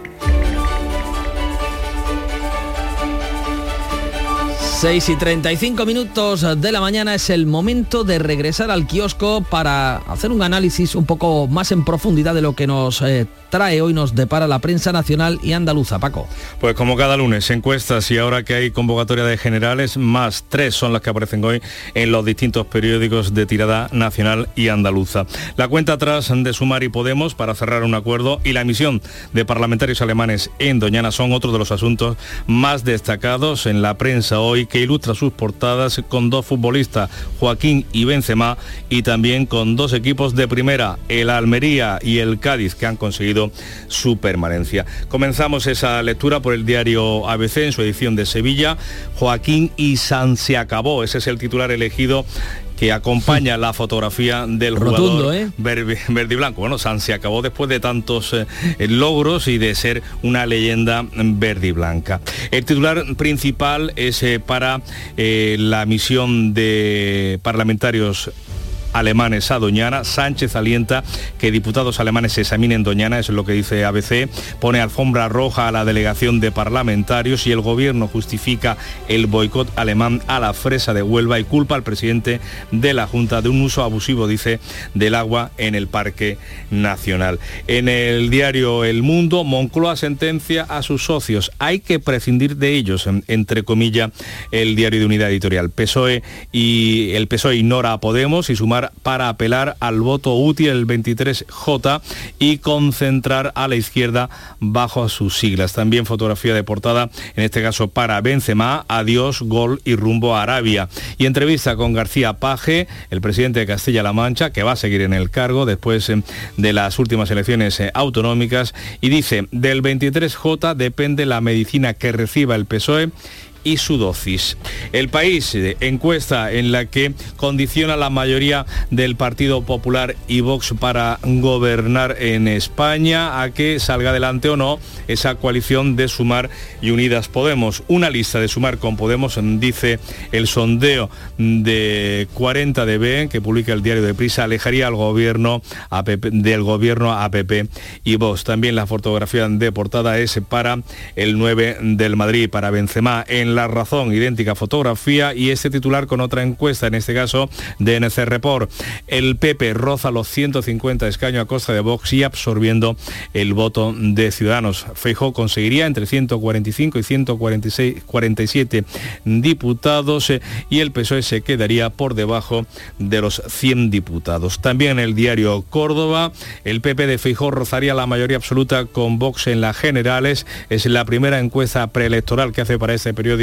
6 y 35 minutos de la mañana es el momento de regresar al kiosco para hacer un análisis un poco más en profundidad de lo que nos eh, trae hoy, nos depara la prensa nacional y andaluza, Paco. Pues como cada lunes, encuestas y ahora que hay convocatoria de generales, más tres son las que aparecen hoy en los distintos periódicos de tirada nacional y andaluza. La cuenta atrás de Sumar y Podemos para cerrar un acuerdo y la emisión de parlamentarios alemanes en Doñana son otros de los asuntos más destacados en la prensa hoy que ilustra sus portadas con dos futbolistas, Joaquín y Benzema, y también con dos equipos de primera, el Almería y el Cádiz, que han conseguido su permanencia. Comenzamos esa lectura por el diario ABC en su edición de Sevilla. Joaquín y San se acabó. Ese es el titular elegido que acompaña la fotografía del jugador ¿eh? verde, y blanco. Bueno, San se acabó después de tantos eh, logros y de ser una leyenda verde y blanca. El titular principal es eh, para la misión de parlamentarios alemanes a Doñana. Sánchez alienta que diputados alemanes se examinen Doñana, eso es lo que dice ABC. Pone alfombra roja a la delegación de parlamentarios y el gobierno justifica el boicot alemán a la fresa de Huelva y culpa al presidente de la Junta de un uso abusivo, dice, del agua en el Parque Nacional. En el diario El Mundo, Moncloa sentencia a sus socios. Hay que prescindir de ellos, entre comillas, el diario de unidad editorial. PSOE y el PSOE ignora a Podemos y sumar para apelar al voto útil el 23J y concentrar a la izquierda bajo sus siglas. También fotografía de portada, en este caso para Benzema, adiós, gol y rumbo a Arabia. Y entrevista con García Paje, el presidente de Castilla-La Mancha, que va a seguir en el cargo después eh, de las últimas elecciones eh, autonómicas, y dice, del 23J depende la medicina que reciba el PSOE y su dosis. El país, eh, encuesta en la que condiciona la mayoría del Partido Popular y Vox para gobernar en España a que salga adelante o no esa coalición de Sumar y Unidas Podemos. Una lista de Sumar con Podemos, dice el sondeo de 40 dB que publica el diario de Prisa, alejaría al gobierno del gobierno a y Vox. También la fotografía de portada es para el 9 del Madrid, para Benzema en la Razón, idéntica fotografía y este titular con otra encuesta, en este caso de NC Report. El PP roza los 150 escaños a costa de Vox y absorbiendo el voto de Ciudadanos. Feijóo conseguiría entre 145 y 146 47 diputados eh, y el PSOE se quedaría por debajo de los 100 diputados. También el diario Córdoba, el PP de Feijóo rozaría la mayoría absoluta con Vox en las generales. Es la primera encuesta preelectoral que hace para este periodo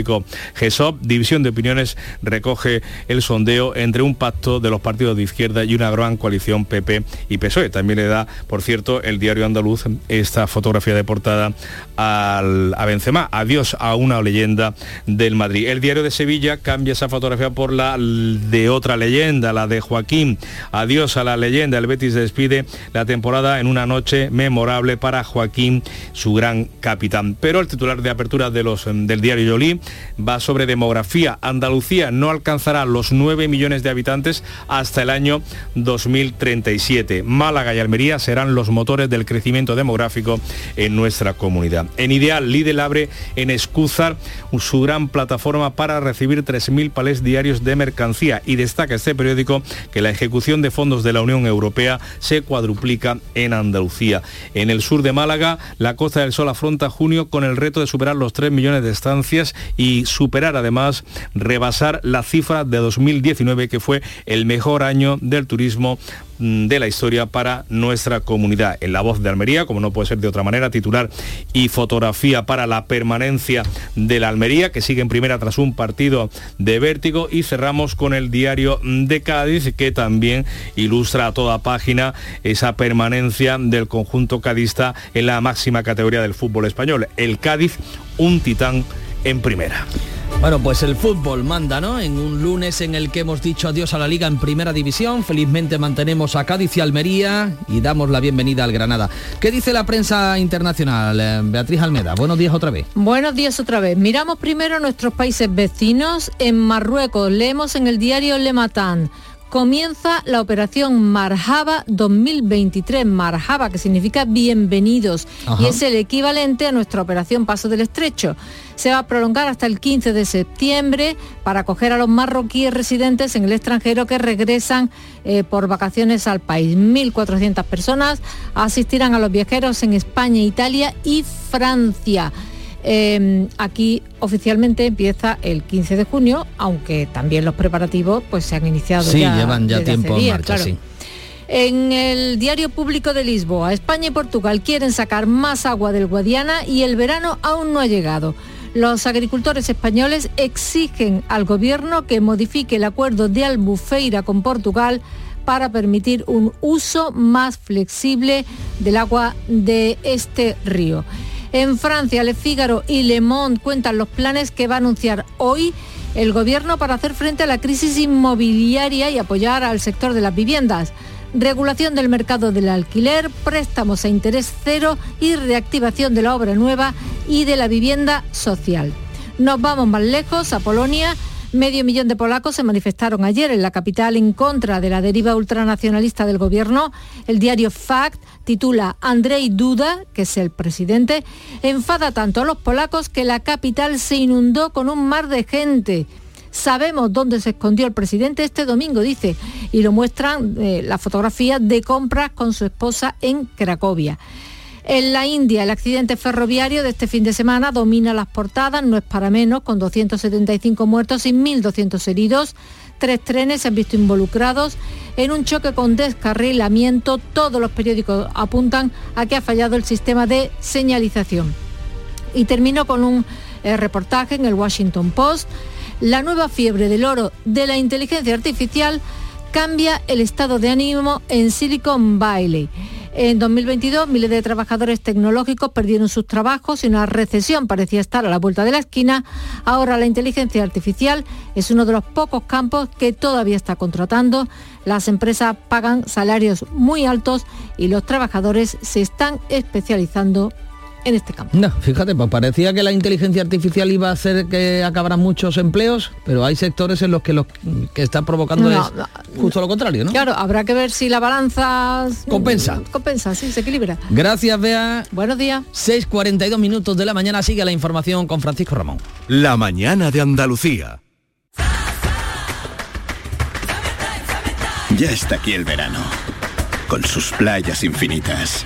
GESOP, División de Opiniones, recoge el sondeo entre un pacto de los partidos de izquierda y una gran coalición PP y PSOE. También le da, por cierto, el diario andaluz esta fotografía de portada al, a Benzema. Adiós a una leyenda del Madrid. El diario de Sevilla cambia esa fotografía por la de otra leyenda, la de Joaquín. Adiós a la leyenda. El Betis despide la temporada en una noche memorable para Joaquín, su gran capitán. Pero el titular de apertura de los, del diario Yolí va sobre demografía. Andalucía no alcanzará los 9 millones de habitantes hasta el año 2037. Málaga y Almería serán los motores del crecimiento demográfico en nuestra comunidad. En Ideal, Lidl abre en Escúzar su gran plataforma para recibir 3.000 palés diarios de mercancía y destaca este periódico que la ejecución de fondos de la Unión Europea se cuadruplica en Andalucía. En el sur de Málaga, la Costa del Sol afronta junio con el reto de superar los 3 millones de estancias y superar además, rebasar la cifra de 2019 que fue el mejor año del turismo mm, de la historia para nuestra comunidad. En la voz de Almería, como no puede ser de otra manera, titular y fotografía para la permanencia de la Almería, que sigue en primera tras un partido de vértigo. Y cerramos con el diario de Cádiz, que también ilustra a toda página esa permanencia del conjunto cadista en la máxima categoría del fútbol español. El Cádiz, un titán en primera. Bueno, pues el fútbol manda, ¿no? En un lunes en el que hemos dicho adiós a la liga en primera división, felizmente mantenemos a Cádiz y Almería y damos la bienvenida al Granada. ¿Qué dice la prensa internacional? Eh, Beatriz Almeda, buenos días otra vez. Buenos días otra vez. Miramos primero nuestros países vecinos. En Marruecos leemos en el diario Le Matan comienza la operación Marjaba 2023. Marjaba, que significa bienvenidos, y es el equivalente a nuestra operación Paso del Estrecho. Se va a prolongar hasta el 15 de septiembre para acoger a los marroquíes residentes en el extranjero que regresan eh, por vacaciones al país. 1.400 personas asistirán a los viajeros en España, Italia y Francia. Em, aquí oficialmente empieza el 15 de junio, aunque también los preparativos pues se han iniciado sí, ya. llevan ya tiempo en marcha, sí. En el diario público de Lisboa, España y Portugal quieren sacar más agua del Guadiana y el verano aún no ha llegado. Los agricultores españoles exigen al gobierno que modifique el acuerdo de Albufeira con Portugal para permitir un uso más flexible del agua de este río. En Francia, Le Figaro y Le Monde cuentan los planes que va a anunciar hoy el gobierno para hacer frente a la crisis inmobiliaria y apoyar al sector de las viviendas. Regulación del mercado del alquiler, préstamos a interés cero y reactivación de la obra nueva y de la vivienda social. Nos vamos más lejos, a Polonia. Medio millón de polacos se manifestaron ayer en la capital en contra de la deriva ultranacionalista del gobierno. El diario Fact titula Andrzej Duda, que es el presidente, enfada tanto a los polacos que la capital se inundó con un mar de gente. Sabemos dónde se escondió el presidente este domingo, dice, y lo muestran eh, la fotografía de compras con su esposa en Cracovia. En la India, el accidente ferroviario de este fin de semana domina las portadas, no es para menos, con 275 muertos y 1.200 heridos. Tres trenes se han visto involucrados en un choque con descarrilamiento. Todos los periódicos apuntan a que ha fallado el sistema de señalización. Y termino con un eh, reportaje en el Washington Post. La nueva fiebre del oro de la inteligencia artificial cambia el estado de ánimo en Silicon Valley. En 2022, miles de trabajadores tecnológicos perdieron sus trabajos y una recesión parecía estar a la vuelta de la esquina. Ahora la inteligencia artificial es uno de los pocos campos que todavía está contratando. Las empresas pagan salarios muy altos y los trabajadores se están especializando en este campo. No, fíjate, pues parecía que la inteligencia artificial iba a hacer que acabaran muchos empleos, pero hay sectores en los que lo que está provocando No, es no. justo lo contrario, ¿no? Claro, habrá que ver si la balanza Compensa. Compensa, sí, se equilibra. Gracias, Bea. Buenos días. 6.42 minutos de la mañana sigue la información con Francisco Ramón. La mañana de Andalucía. Ya está aquí el verano, con sus playas infinitas,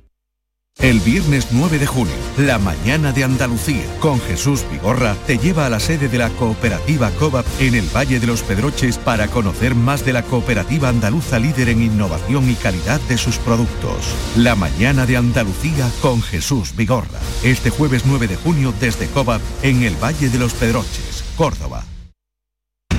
El viernes 9 de junio, la mañana de Andalucía, con Jesús Vigorra, te lleva a la sede de la cooperativa COVAP en el Valle de los Pedroches para conocer más de la cooperativa andaluza líder en innovación y calidad de sus productos. La mañana de Andalucía con Jesús Vigorra. Este jueves 9 de junio desde COVAP en el Valle de los Pedroches, Córdoba.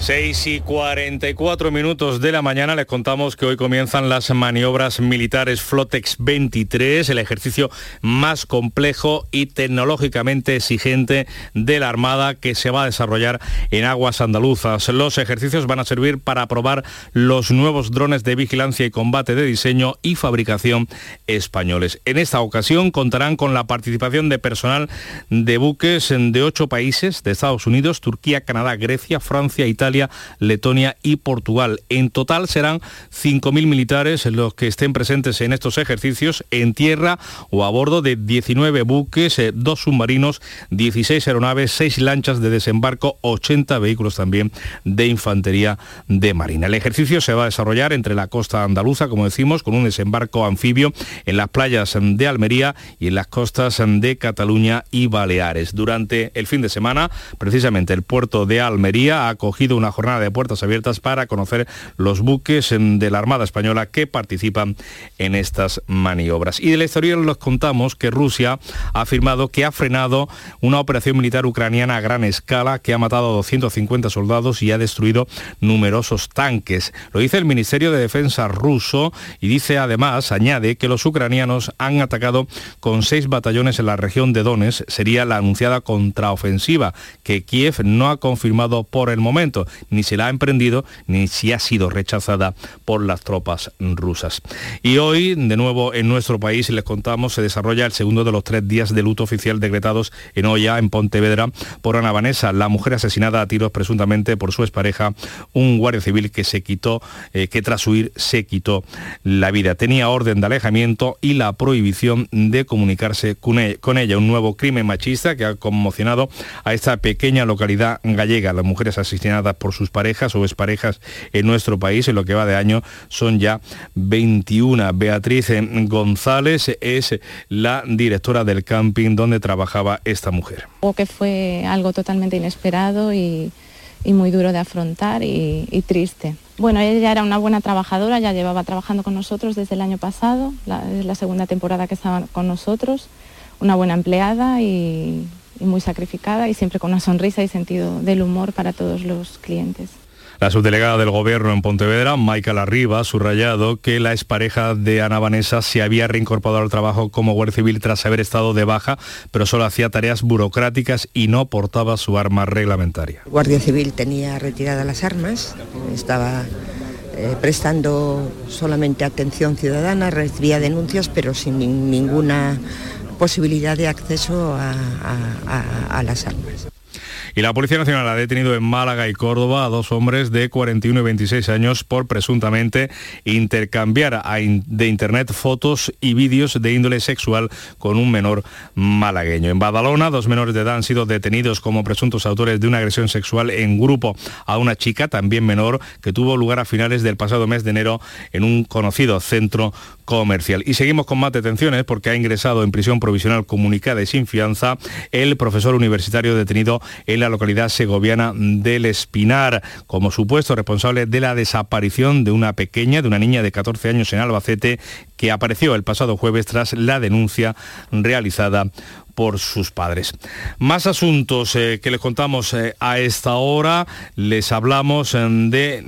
6 y 44 minutos de la mañana les contamos que hoy comienzan las maniobras militares Flotex 23, el ejercicio más complejo y tecnológicamente exigente de la Armada que se va a desarrollar en aguas andaluzas. Los ejercicios van a servir para probar los nuevos drones de vigilancia y combate de diseño y fabricación españoles. En esta ocasión contarán con la participación de personal de buques de ocho países, de Estados Unidos, Turquía, Canadá, Grecia, Francia, Italia, Letonia y Portugal. En total serán 5.000 militares los que estén presentes en estos ejercicios en tierra o a bordo de 19 buques, eh, dos submarinos, 16 aeronaves, 6 lanchas de desembarco, 80 vehículos también de infantería de marina. El ejercicio se va a desarrollar entre la costa andaluza, como decimos, con un desembarco anfibio en las playas de Almería y en las costas de Cataluña y Baleares. Durante el fin de semana, precisamente el puerto de Almería ha acogido una jornada de puertas abiertas para conocer los buques de la Armada Española que participan en estas maniobras. Y de la historia les contamos que Rusia ha afirmado que ha frenado una operación militar ucraniana a gran escala que ha matado a 250 soldados y ha destruido numerosos tanques. Lo dice el Ministerio de Defensa ruso y dice además, añade, que los ucranianos han atacado con seis batallones en la región de Donetsk. Sería la anunciada contraofensiva que Kiev no ha confirmado por el momento ni se la ha emprendido ni si ha sido rechazada por las tropas rusas. Y hoy, de nuevo en nuestro país, les contamos, se desarrolla el segundo de los tres días de luto oficial decretados en Oya, en Pontevedra, por Ana Vanessa, la mujer asesinada a tiros presuntamente por su expareja, un guardia civil que se quitó, eh, que tras huir se quitó la vida. Tenía orden de alejamiento y la prohibición de comunicarse con e-, ella. Un nuevo crimen machista que ha conmocionado a esta pequeña localidad gallega. Las mujeres asesinadas por sus parejas o exparejas en nuestro país. En lo que va de año son ya 21. Beatriz González es la directora del camping donde trabajaba esta mujer. Que fue algo totalmente inesperado y, muy duro de afrontar y, triste. Bueno, ella era una buena trabajadora, ya llevaba trabajando con nosotros desde el año pasado, es la segunda temporada que estaba con nosotros, una buena empleada y, y muy sacrificada y siempre con una sonrisa y sentido del humor para todos los clientes. La subdelegada del Gobierno en Pontevedra, Michael Arriba, ha subrayado que la expareja de Ana Vanessa se había reincorporado al trabajo como guardia civil tras haber estado de baja, pero solo hacía tareas burocráticas y no portaba su arma reglamentaria. Guardia Civil tenía retiradas las armas, estaba eh, prestando solamente atención ciudadana, recibía denuncias, pero sin ninguna posibilidad de acceso a, las armas. Y la Policía Nacional ha detenido en Málaga y Córdoba a dos hombres de 41 y 26 años por presuntamente intercambiar de Internet fotos y vídeos de índole sexual con un menor malagueño. En Badalona, dos menores de edad han sido detenidos como presuntos autores de una agresión sexual en grupo a una chica, también menor, que tuvo lugar a finales del pasado mes de enero en un conocido centro comercial. Y seguimos con más detenciones porque ha ingresado en prisión provisional comunicada y sin fianza el profesor universitario detenido en la localidad segoviana del Espinar como supuesto responsable de la desaparición de una pequeña, de una niña de 14 años en Albacete que apareció el pasado jueves tras la denuncia realizada por sus padres. Más asuntos eh, que les contamos eh, a esta hora. Les hablamos eh, de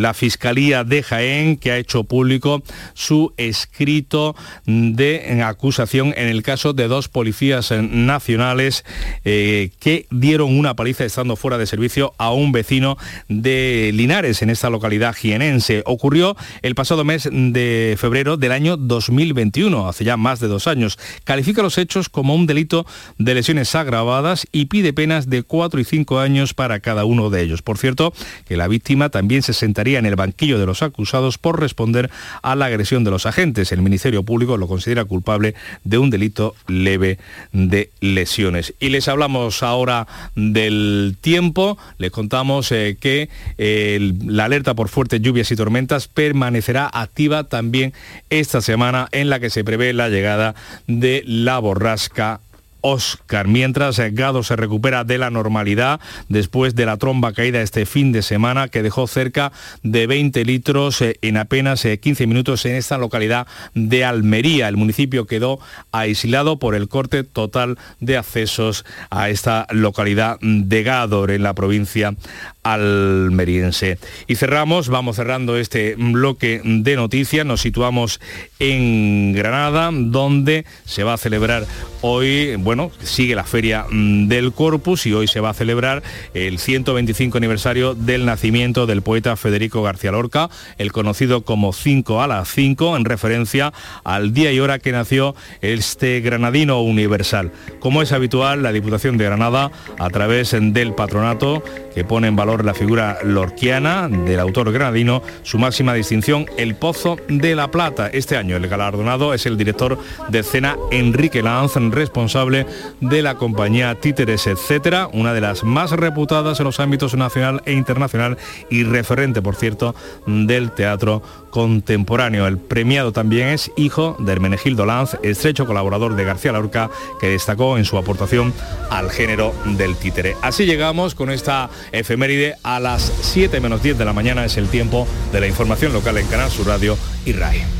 la Fiscalía de Jaén que ha hecho público su escrito de acusación en el caso de dos policías nacionales que dieron una paliza estando fuera de servicio a un vecino de Linares en esta localidad jienense. Ocurrió el pasado mes de febrero del año 2021, hace ya más de dos años. Califica los hechos como un delito de lesiones agravadas y pide penas de 4 y 5 años para cada uno de ellos. Por cierto, que la víctima también se sentaría en el banquillo de los acusados por responder a la agresión de los agentes. El Ministerio Público lo considera culpable de un delito leve de lesiones. Y les hablamos ahora del tiempo. Les contamos eh, que eh, la alerta por fuertes lluvias y tormentas permanecerá activa también esta semana en la que se prevé la llegada de la borrasca Alaska Oscar. Mientras eh, Gado se recupera de la normalidad después de la tromba caída este fin de semana que dejó cerca de 20 litros eh, en apenas 15 eh, minutos en esta localidad de Almería. El municipio quedó aislado por el corte total de accesos a esta localidad de Gador en la provincia almeriense. Y cerramos, vamos cerrando este bloque de noticias, nos situamos en Granada, donde se va a celebrar hoy, bueno, sigue la feria mm, del Corpus y hoy se va a celebrar el 125 aniversario del nacimiento del poeta Federico García Lorca, el conocido como 5 a las 5, en referencia al día y hora que nació este granadino universal. Como es habitual, la Diputación de Granada, a través del patronato que pone en valor la figura lorquiana del autor granadino, su máxima distinción, el Pozo de la Plata. Este año el galardonado es el director de escena Enrique Lanz, responsable de la compañía Títeres, etcétera, una de las más reputadas en los ámbitos nacional e internacional y referente, por cierto, del teatro contemporáneo. El premiado también es hijo de Hermenegildo Lanz, estrecho colaborador de García Lorca, que destacó en su aportación al género del títere. Así llegamos con esta efeméride a las 7 menos 10 de la mañana, es el tiempo de la información local en Canal Sur Radio y RAI.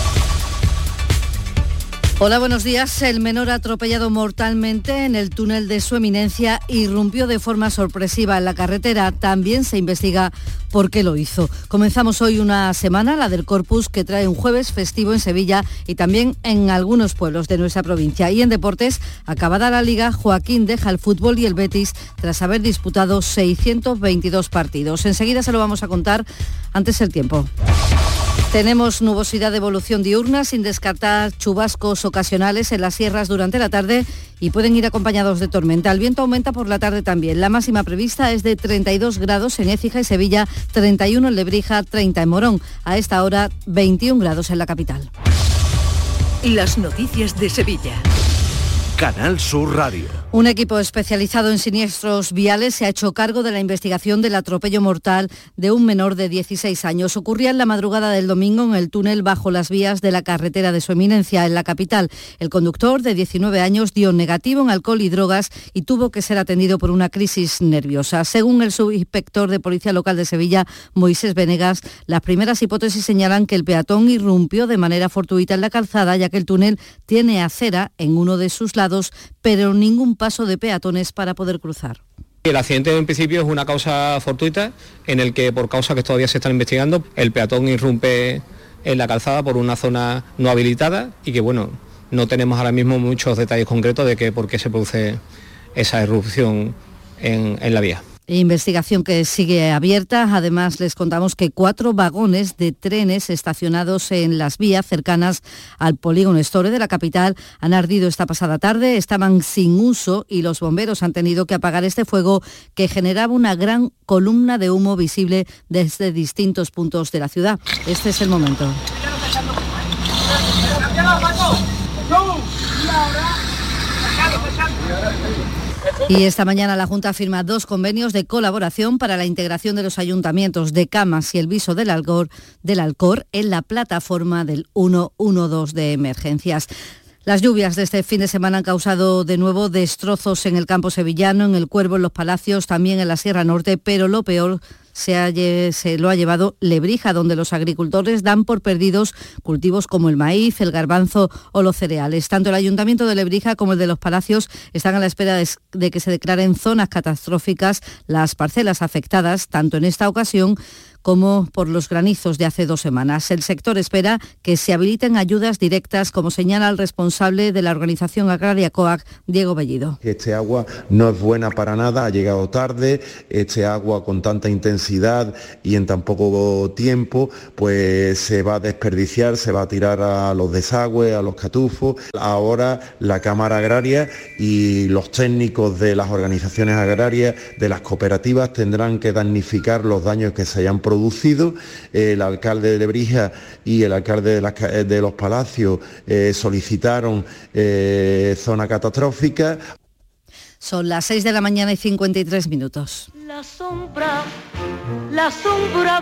Hola, buenos días. El menor atropellado mortalmente en el túnel de su eminencia irrumpió de forma sorpresiva en la carretera. También se investiga por qué lo hizo. Comenzamos hoy una semana, la del Corpus, que trae un jueves festivo en Sevilla y también en algunos pueblos de nuestra provincia. Y en deportes, acabada la liga, Joaquín deja el fútbol y el Betis tras haber disputado 622 partidos. Enseguida se lo vamos a contar antes el tiempo. Tenemos nubosidad de evolución diurna sin descartar chubascos ocasionales en las sierras durante la tarde y pueden ir acompañados de tormenta. El viento aumenta por la tarde también. La máxima prevista es de 32 grados en Écija y Sevilla, 31 en Lebrija, 30 en Morón. A esta hora 21 grados en la capital. Las noticias de Sevilla. Canal Sur Radio. Un equipo especializado en siniestros viales se ha hecho cargo de la investigación del atropello mortal de un menor de 16 años. Ocurría en la madrugada del domingo en el túnel bajo las vías de la carretera de su eminencia en la capital. El conductor de 19 años dio negativo en alcohol y drogas y tuvo que ser atendido por una crisis nerviosa. Según el subinspector de Policía Local de Sevilla, Moisés Venegas, las primeras hipótesis señalan que el peatón irrumpió de manera fortuita en la calzada ya que el túnel tiene acera en uno de sus lados pero ningún paso de peatones para poder cruzar. El accidente en principio es una causa fortuita en el que por causa que todavía se están investigando, el peatón irrumpe en la calzada por una zona no habilitada y que bueno, no tenemos ahora mismo muchos detalles concretos de que por qué se produce esa irrupción en la vía. Investigación que sigue abierta. Además, les contamos que cuatro vagones de trenes estacionados en las vías cercanas al polígono Store de la capital han ardido esta pasada tarde. Estaban sin uso y los bomberos han tenido que apagar este fuego que generaba una gran columna de humo visible desde distintos puntos de la ciudad. Este es el momento. Y esta mañana la Junta firma dos convenios de colaboración para la integración de los ayuntamientos de Camas y el Viso del Alcor, en la plataforma del 112 de emergencias. Las lluvias de este fin de semana han causado de nuevo destrozos en el campo sevillano, en el Cuervo, en los Palacios, también en la Sierra Norte, pero lo peor se, lo ha llevado Lebrija, donde los agricultores dan por perdidos cultivos como el maíz, el garbanzo o los cereales. Tanto el Ayuntamiento de Lebrija como el de los Palacios están a la espera de, de que se declaren zonas catastróficas las parcelas afectadas, tanto en esta ocasión como por los granizos de hace dos semanas. El sector espera que se habiliten ayudas directas, como señala el responsable de la organización agraria COAC, Diego Bellido. Este agua no es buena para nada, ha llegado tarde, este agua con tanta intensidad y en tan poco tiempo, pues se va a desperdiciar, se va a tirar a los desagües, a los catufos. Ahora la Cámara Agraria y los técnicos de las organizaciones agrarias, de las cooperativas, tendrán que damnificar los daños que se hayan producido. El alcalde de Lebrija y el alcalde de, los Palacios eh, solicitaron eh, zona catastrófica. Son las 6 de la mañana y 53 minutos. La sombra, la sombra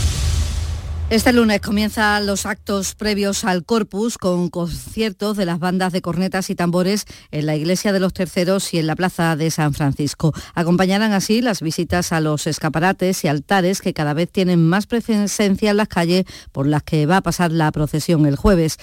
Este lunes comienzan los actos previos al Corpus con conciertos de las bandas de cornetas y tambores en la Iglesia de los Terceros y en la Plaza de San Francisco. Acompañarán así las visitas a los escaparates y altares que cada vez tienen más presencia en las calles por las que va a pasar la procesión el jueves.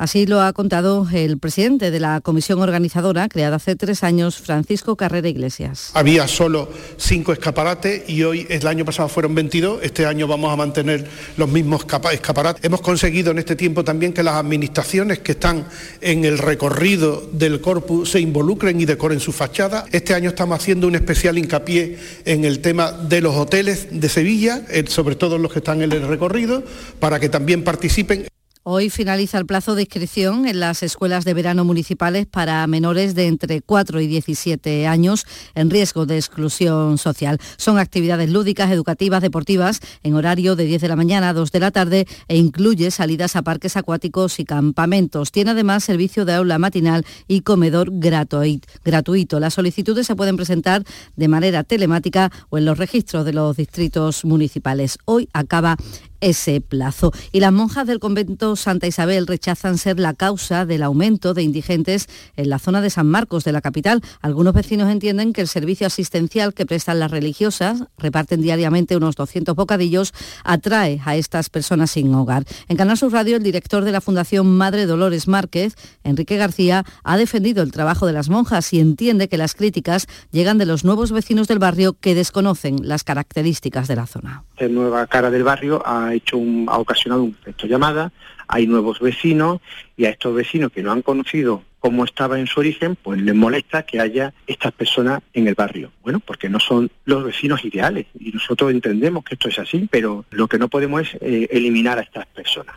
Así lo ha contado el presidente de la comisión organizadora, creada hace tres años, Francisco Carrera Iglesias. Había solo cinco escaparates y hoy, el año pasado fueron 22, este año vamos a mantener los mismos escaparates. Hemos conseguido en este tiempo también que las administraciones que están en el recorrido del corpus se involucren y decoren su fachada. Este año estamos haciendo un especial hincapié en el tema de los hoteles de Sevilla, eh, sobre todo los que están en el recorrido, para que también participen. Hoy finaliza el plazo de inscripción en las escuelas de verano municipales para menores de entre 4 y 17 años en riesgo de exclusión social. Son actividades lúdicas, educativas, deportivas en horario de 10 de la mañana a 2 de la tarde e incluye salidas a parques acuáticos y campamentos. Tiene además servicio de aula matinal y comedor gratuito. Las solicitudes se pueden presentar de manera telemática o en los registros de los distritos municipales. Hoy acaba ese plazo. Y las monjas del convento Santa Isabel rechazan ser la causa del aumento de indigentes en la zona de San Marcos de la capital. Algunos vecinos entienden que el servicio asistencial que prestan las religiosas, reparten diariamente unos 200 bocadillos, atrae a estas personas sin hogar. En Canal Sur Radio, el director de la Fundación Madre Dolores Márquez, Enrique García, ha defendido el trabajo de las monjas y entiende que las críticas llegan de los nuevos vecinos del barrio que desconocen las características de la zona. nueva cara del barrio ha hecho un, ha ocasionado un efecto llamada, hay nuevos vecinos y a estos vecinos que no han conocido cómo estaba en su origen, pues les molesta que haya estas personas en el barrio. Bueno, porque no son los vecinos ideales y nosotros entendemos que esto es así, pero lo que no podemos es eh, eliminar a estas personas.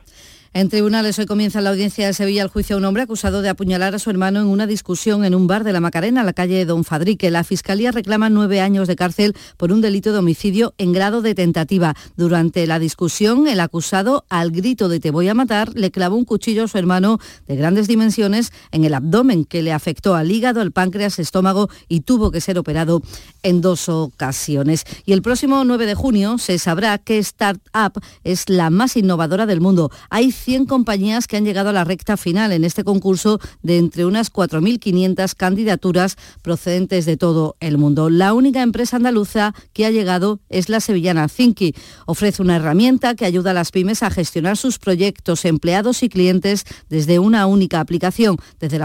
En tribunales hoy comienza la audiencia de Sevilla el juicio a un hombre acusado de apuñalar a su hermano en una discusión en un bar de la Macarena, en la calle Don Fadrique. La Fiscalía reclama nueve años de cárcel por un delito de homicidio en grado de tentativa. Durante la discusión, el acusado, al grito de te voy a matar, le clavó un cuchillo a su hermano de grandes dimensiones en el abdomen que le afectó al hígado, al páncreas, estómago y tuvo que ser operado en dos ocasiones. Y el próximo 9 de junio se sabrá qué startup es la más innovadora del mundo. Hay 100 compañías que han llegado a la recta final en este concurso de entre unas 4.500 candidaturas procedentes de todo el mundo. La única empresa andaluza que ha llegado es la sevillana Thinky. Ofrece una herramienta que ayuda a las pymes a gestionar sus proyectos, empleados y clientes desde una única aplicación, desde,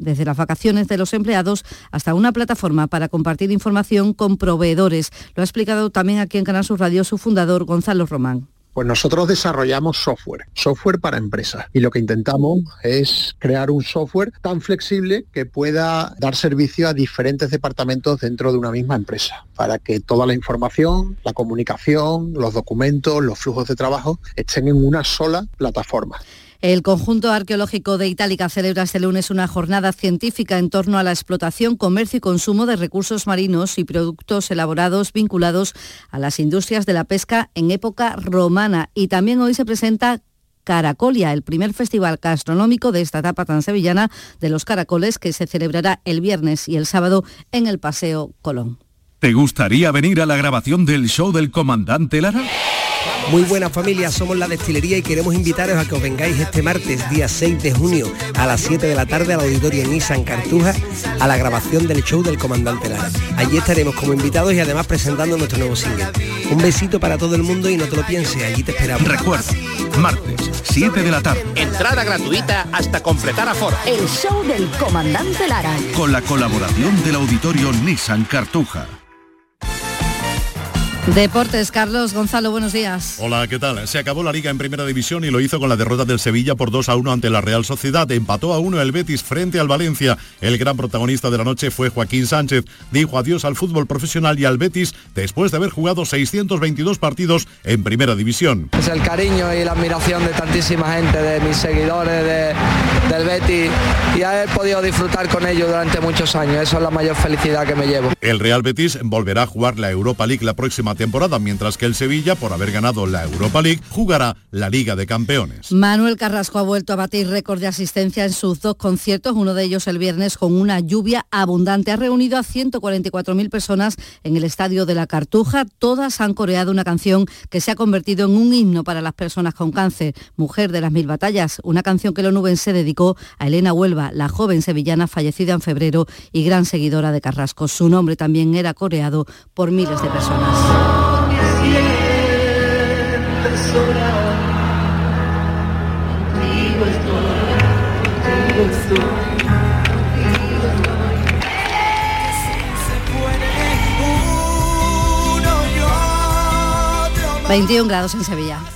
desde las vacaciones de los empleados hasta una plataforma para compartir información con proveedores. Lo ha explicado también aquí en Canal Sur Radio su fundador Gonzalo Román. Pues nosotros desarrollamos software, software para empresas. Y lo que intentamos es crear un software tan flexible que pueda dar servicio a diferentes departamentos dentro de una misma empresa, para que toda la información, la comunicación, los documentos, los flujos de trabajo estén en una sola plataforma. El conjunto arqueológico de Itálica celebra este lunes una jornada científica en torno a la explotación, comercio y consumo de recursos marinos y productos elaborados vinculados a las industrias de la pesca en época romana. Y también hoy se presenta Caracolia, el primer festival gastronómico de esta etapa tan sevillana de los caracoles que se celebrará el viernes y el sábado en el Paseo Colón. ¿Te gustaría venir a la grabación del show del comandante Lara? Muy buena familia, somos la destilería y queremos invitaros a que os vengáis este martes, día 6 de junio, a las 7 de la tarde al auditorio Nissan Cartuja, a la grabación del show del Comandante Lara. Allí estaremos como invitados y además presentando nuestro nuevo single. Un besito para todo el mundo y no te lo pienses, allí te esperamos. Recuerda, martes, 7 de la tarde. Entrada gratuita hasta completar aforo. El show del Comandante Lara. Con la colaboración del auditorio Nissan Cartuja. Deportes, Carlos Gonzalo, buenos días. Hola, ¿qué tal? Se acabó la liga en primera división y lo hizo con la derrota del Sevilla por 2 a 1 ante la Real Sociedad. Empató a 1 el Betis frente al Valencia. El gran protagonista de la noche fue Joaquín Sánchez. Dijo adiós al fútbol profesional y al Betis después de haber jugado 622 partidos en primera división. Es el cariño y la admiración de tantísima gente, de mis seguidores, de, del Betis y haber podido disfrutar con ellos durante muchos años. Eso es la mayor felicidad que me llevo. El Real Betis volverá a jugar la Europa League la próxima temporada, mientras que el Sevilla, por haber ganado la Europa League, jugará la Liga de Campeones. Manuel Carrasco ha vuelto a batir récord de asistencia en sus dos conciertos, uno de ellos el viernes con una lluvia abundante. Ha reunido a 144.000 personas en el Estadio de la Cartuja. Todas han coreado una canción que se ha convertido en un himno para las personas con cáncer, Mujer de las Mil Batallas, una canción que Lonuben se dedicó a Elena Huelva, la joven sevillana fallecida en febrero y gran seguidora de Carrasco. Su nombre también era coreado por miles de personas. 21 grados en Sevilla.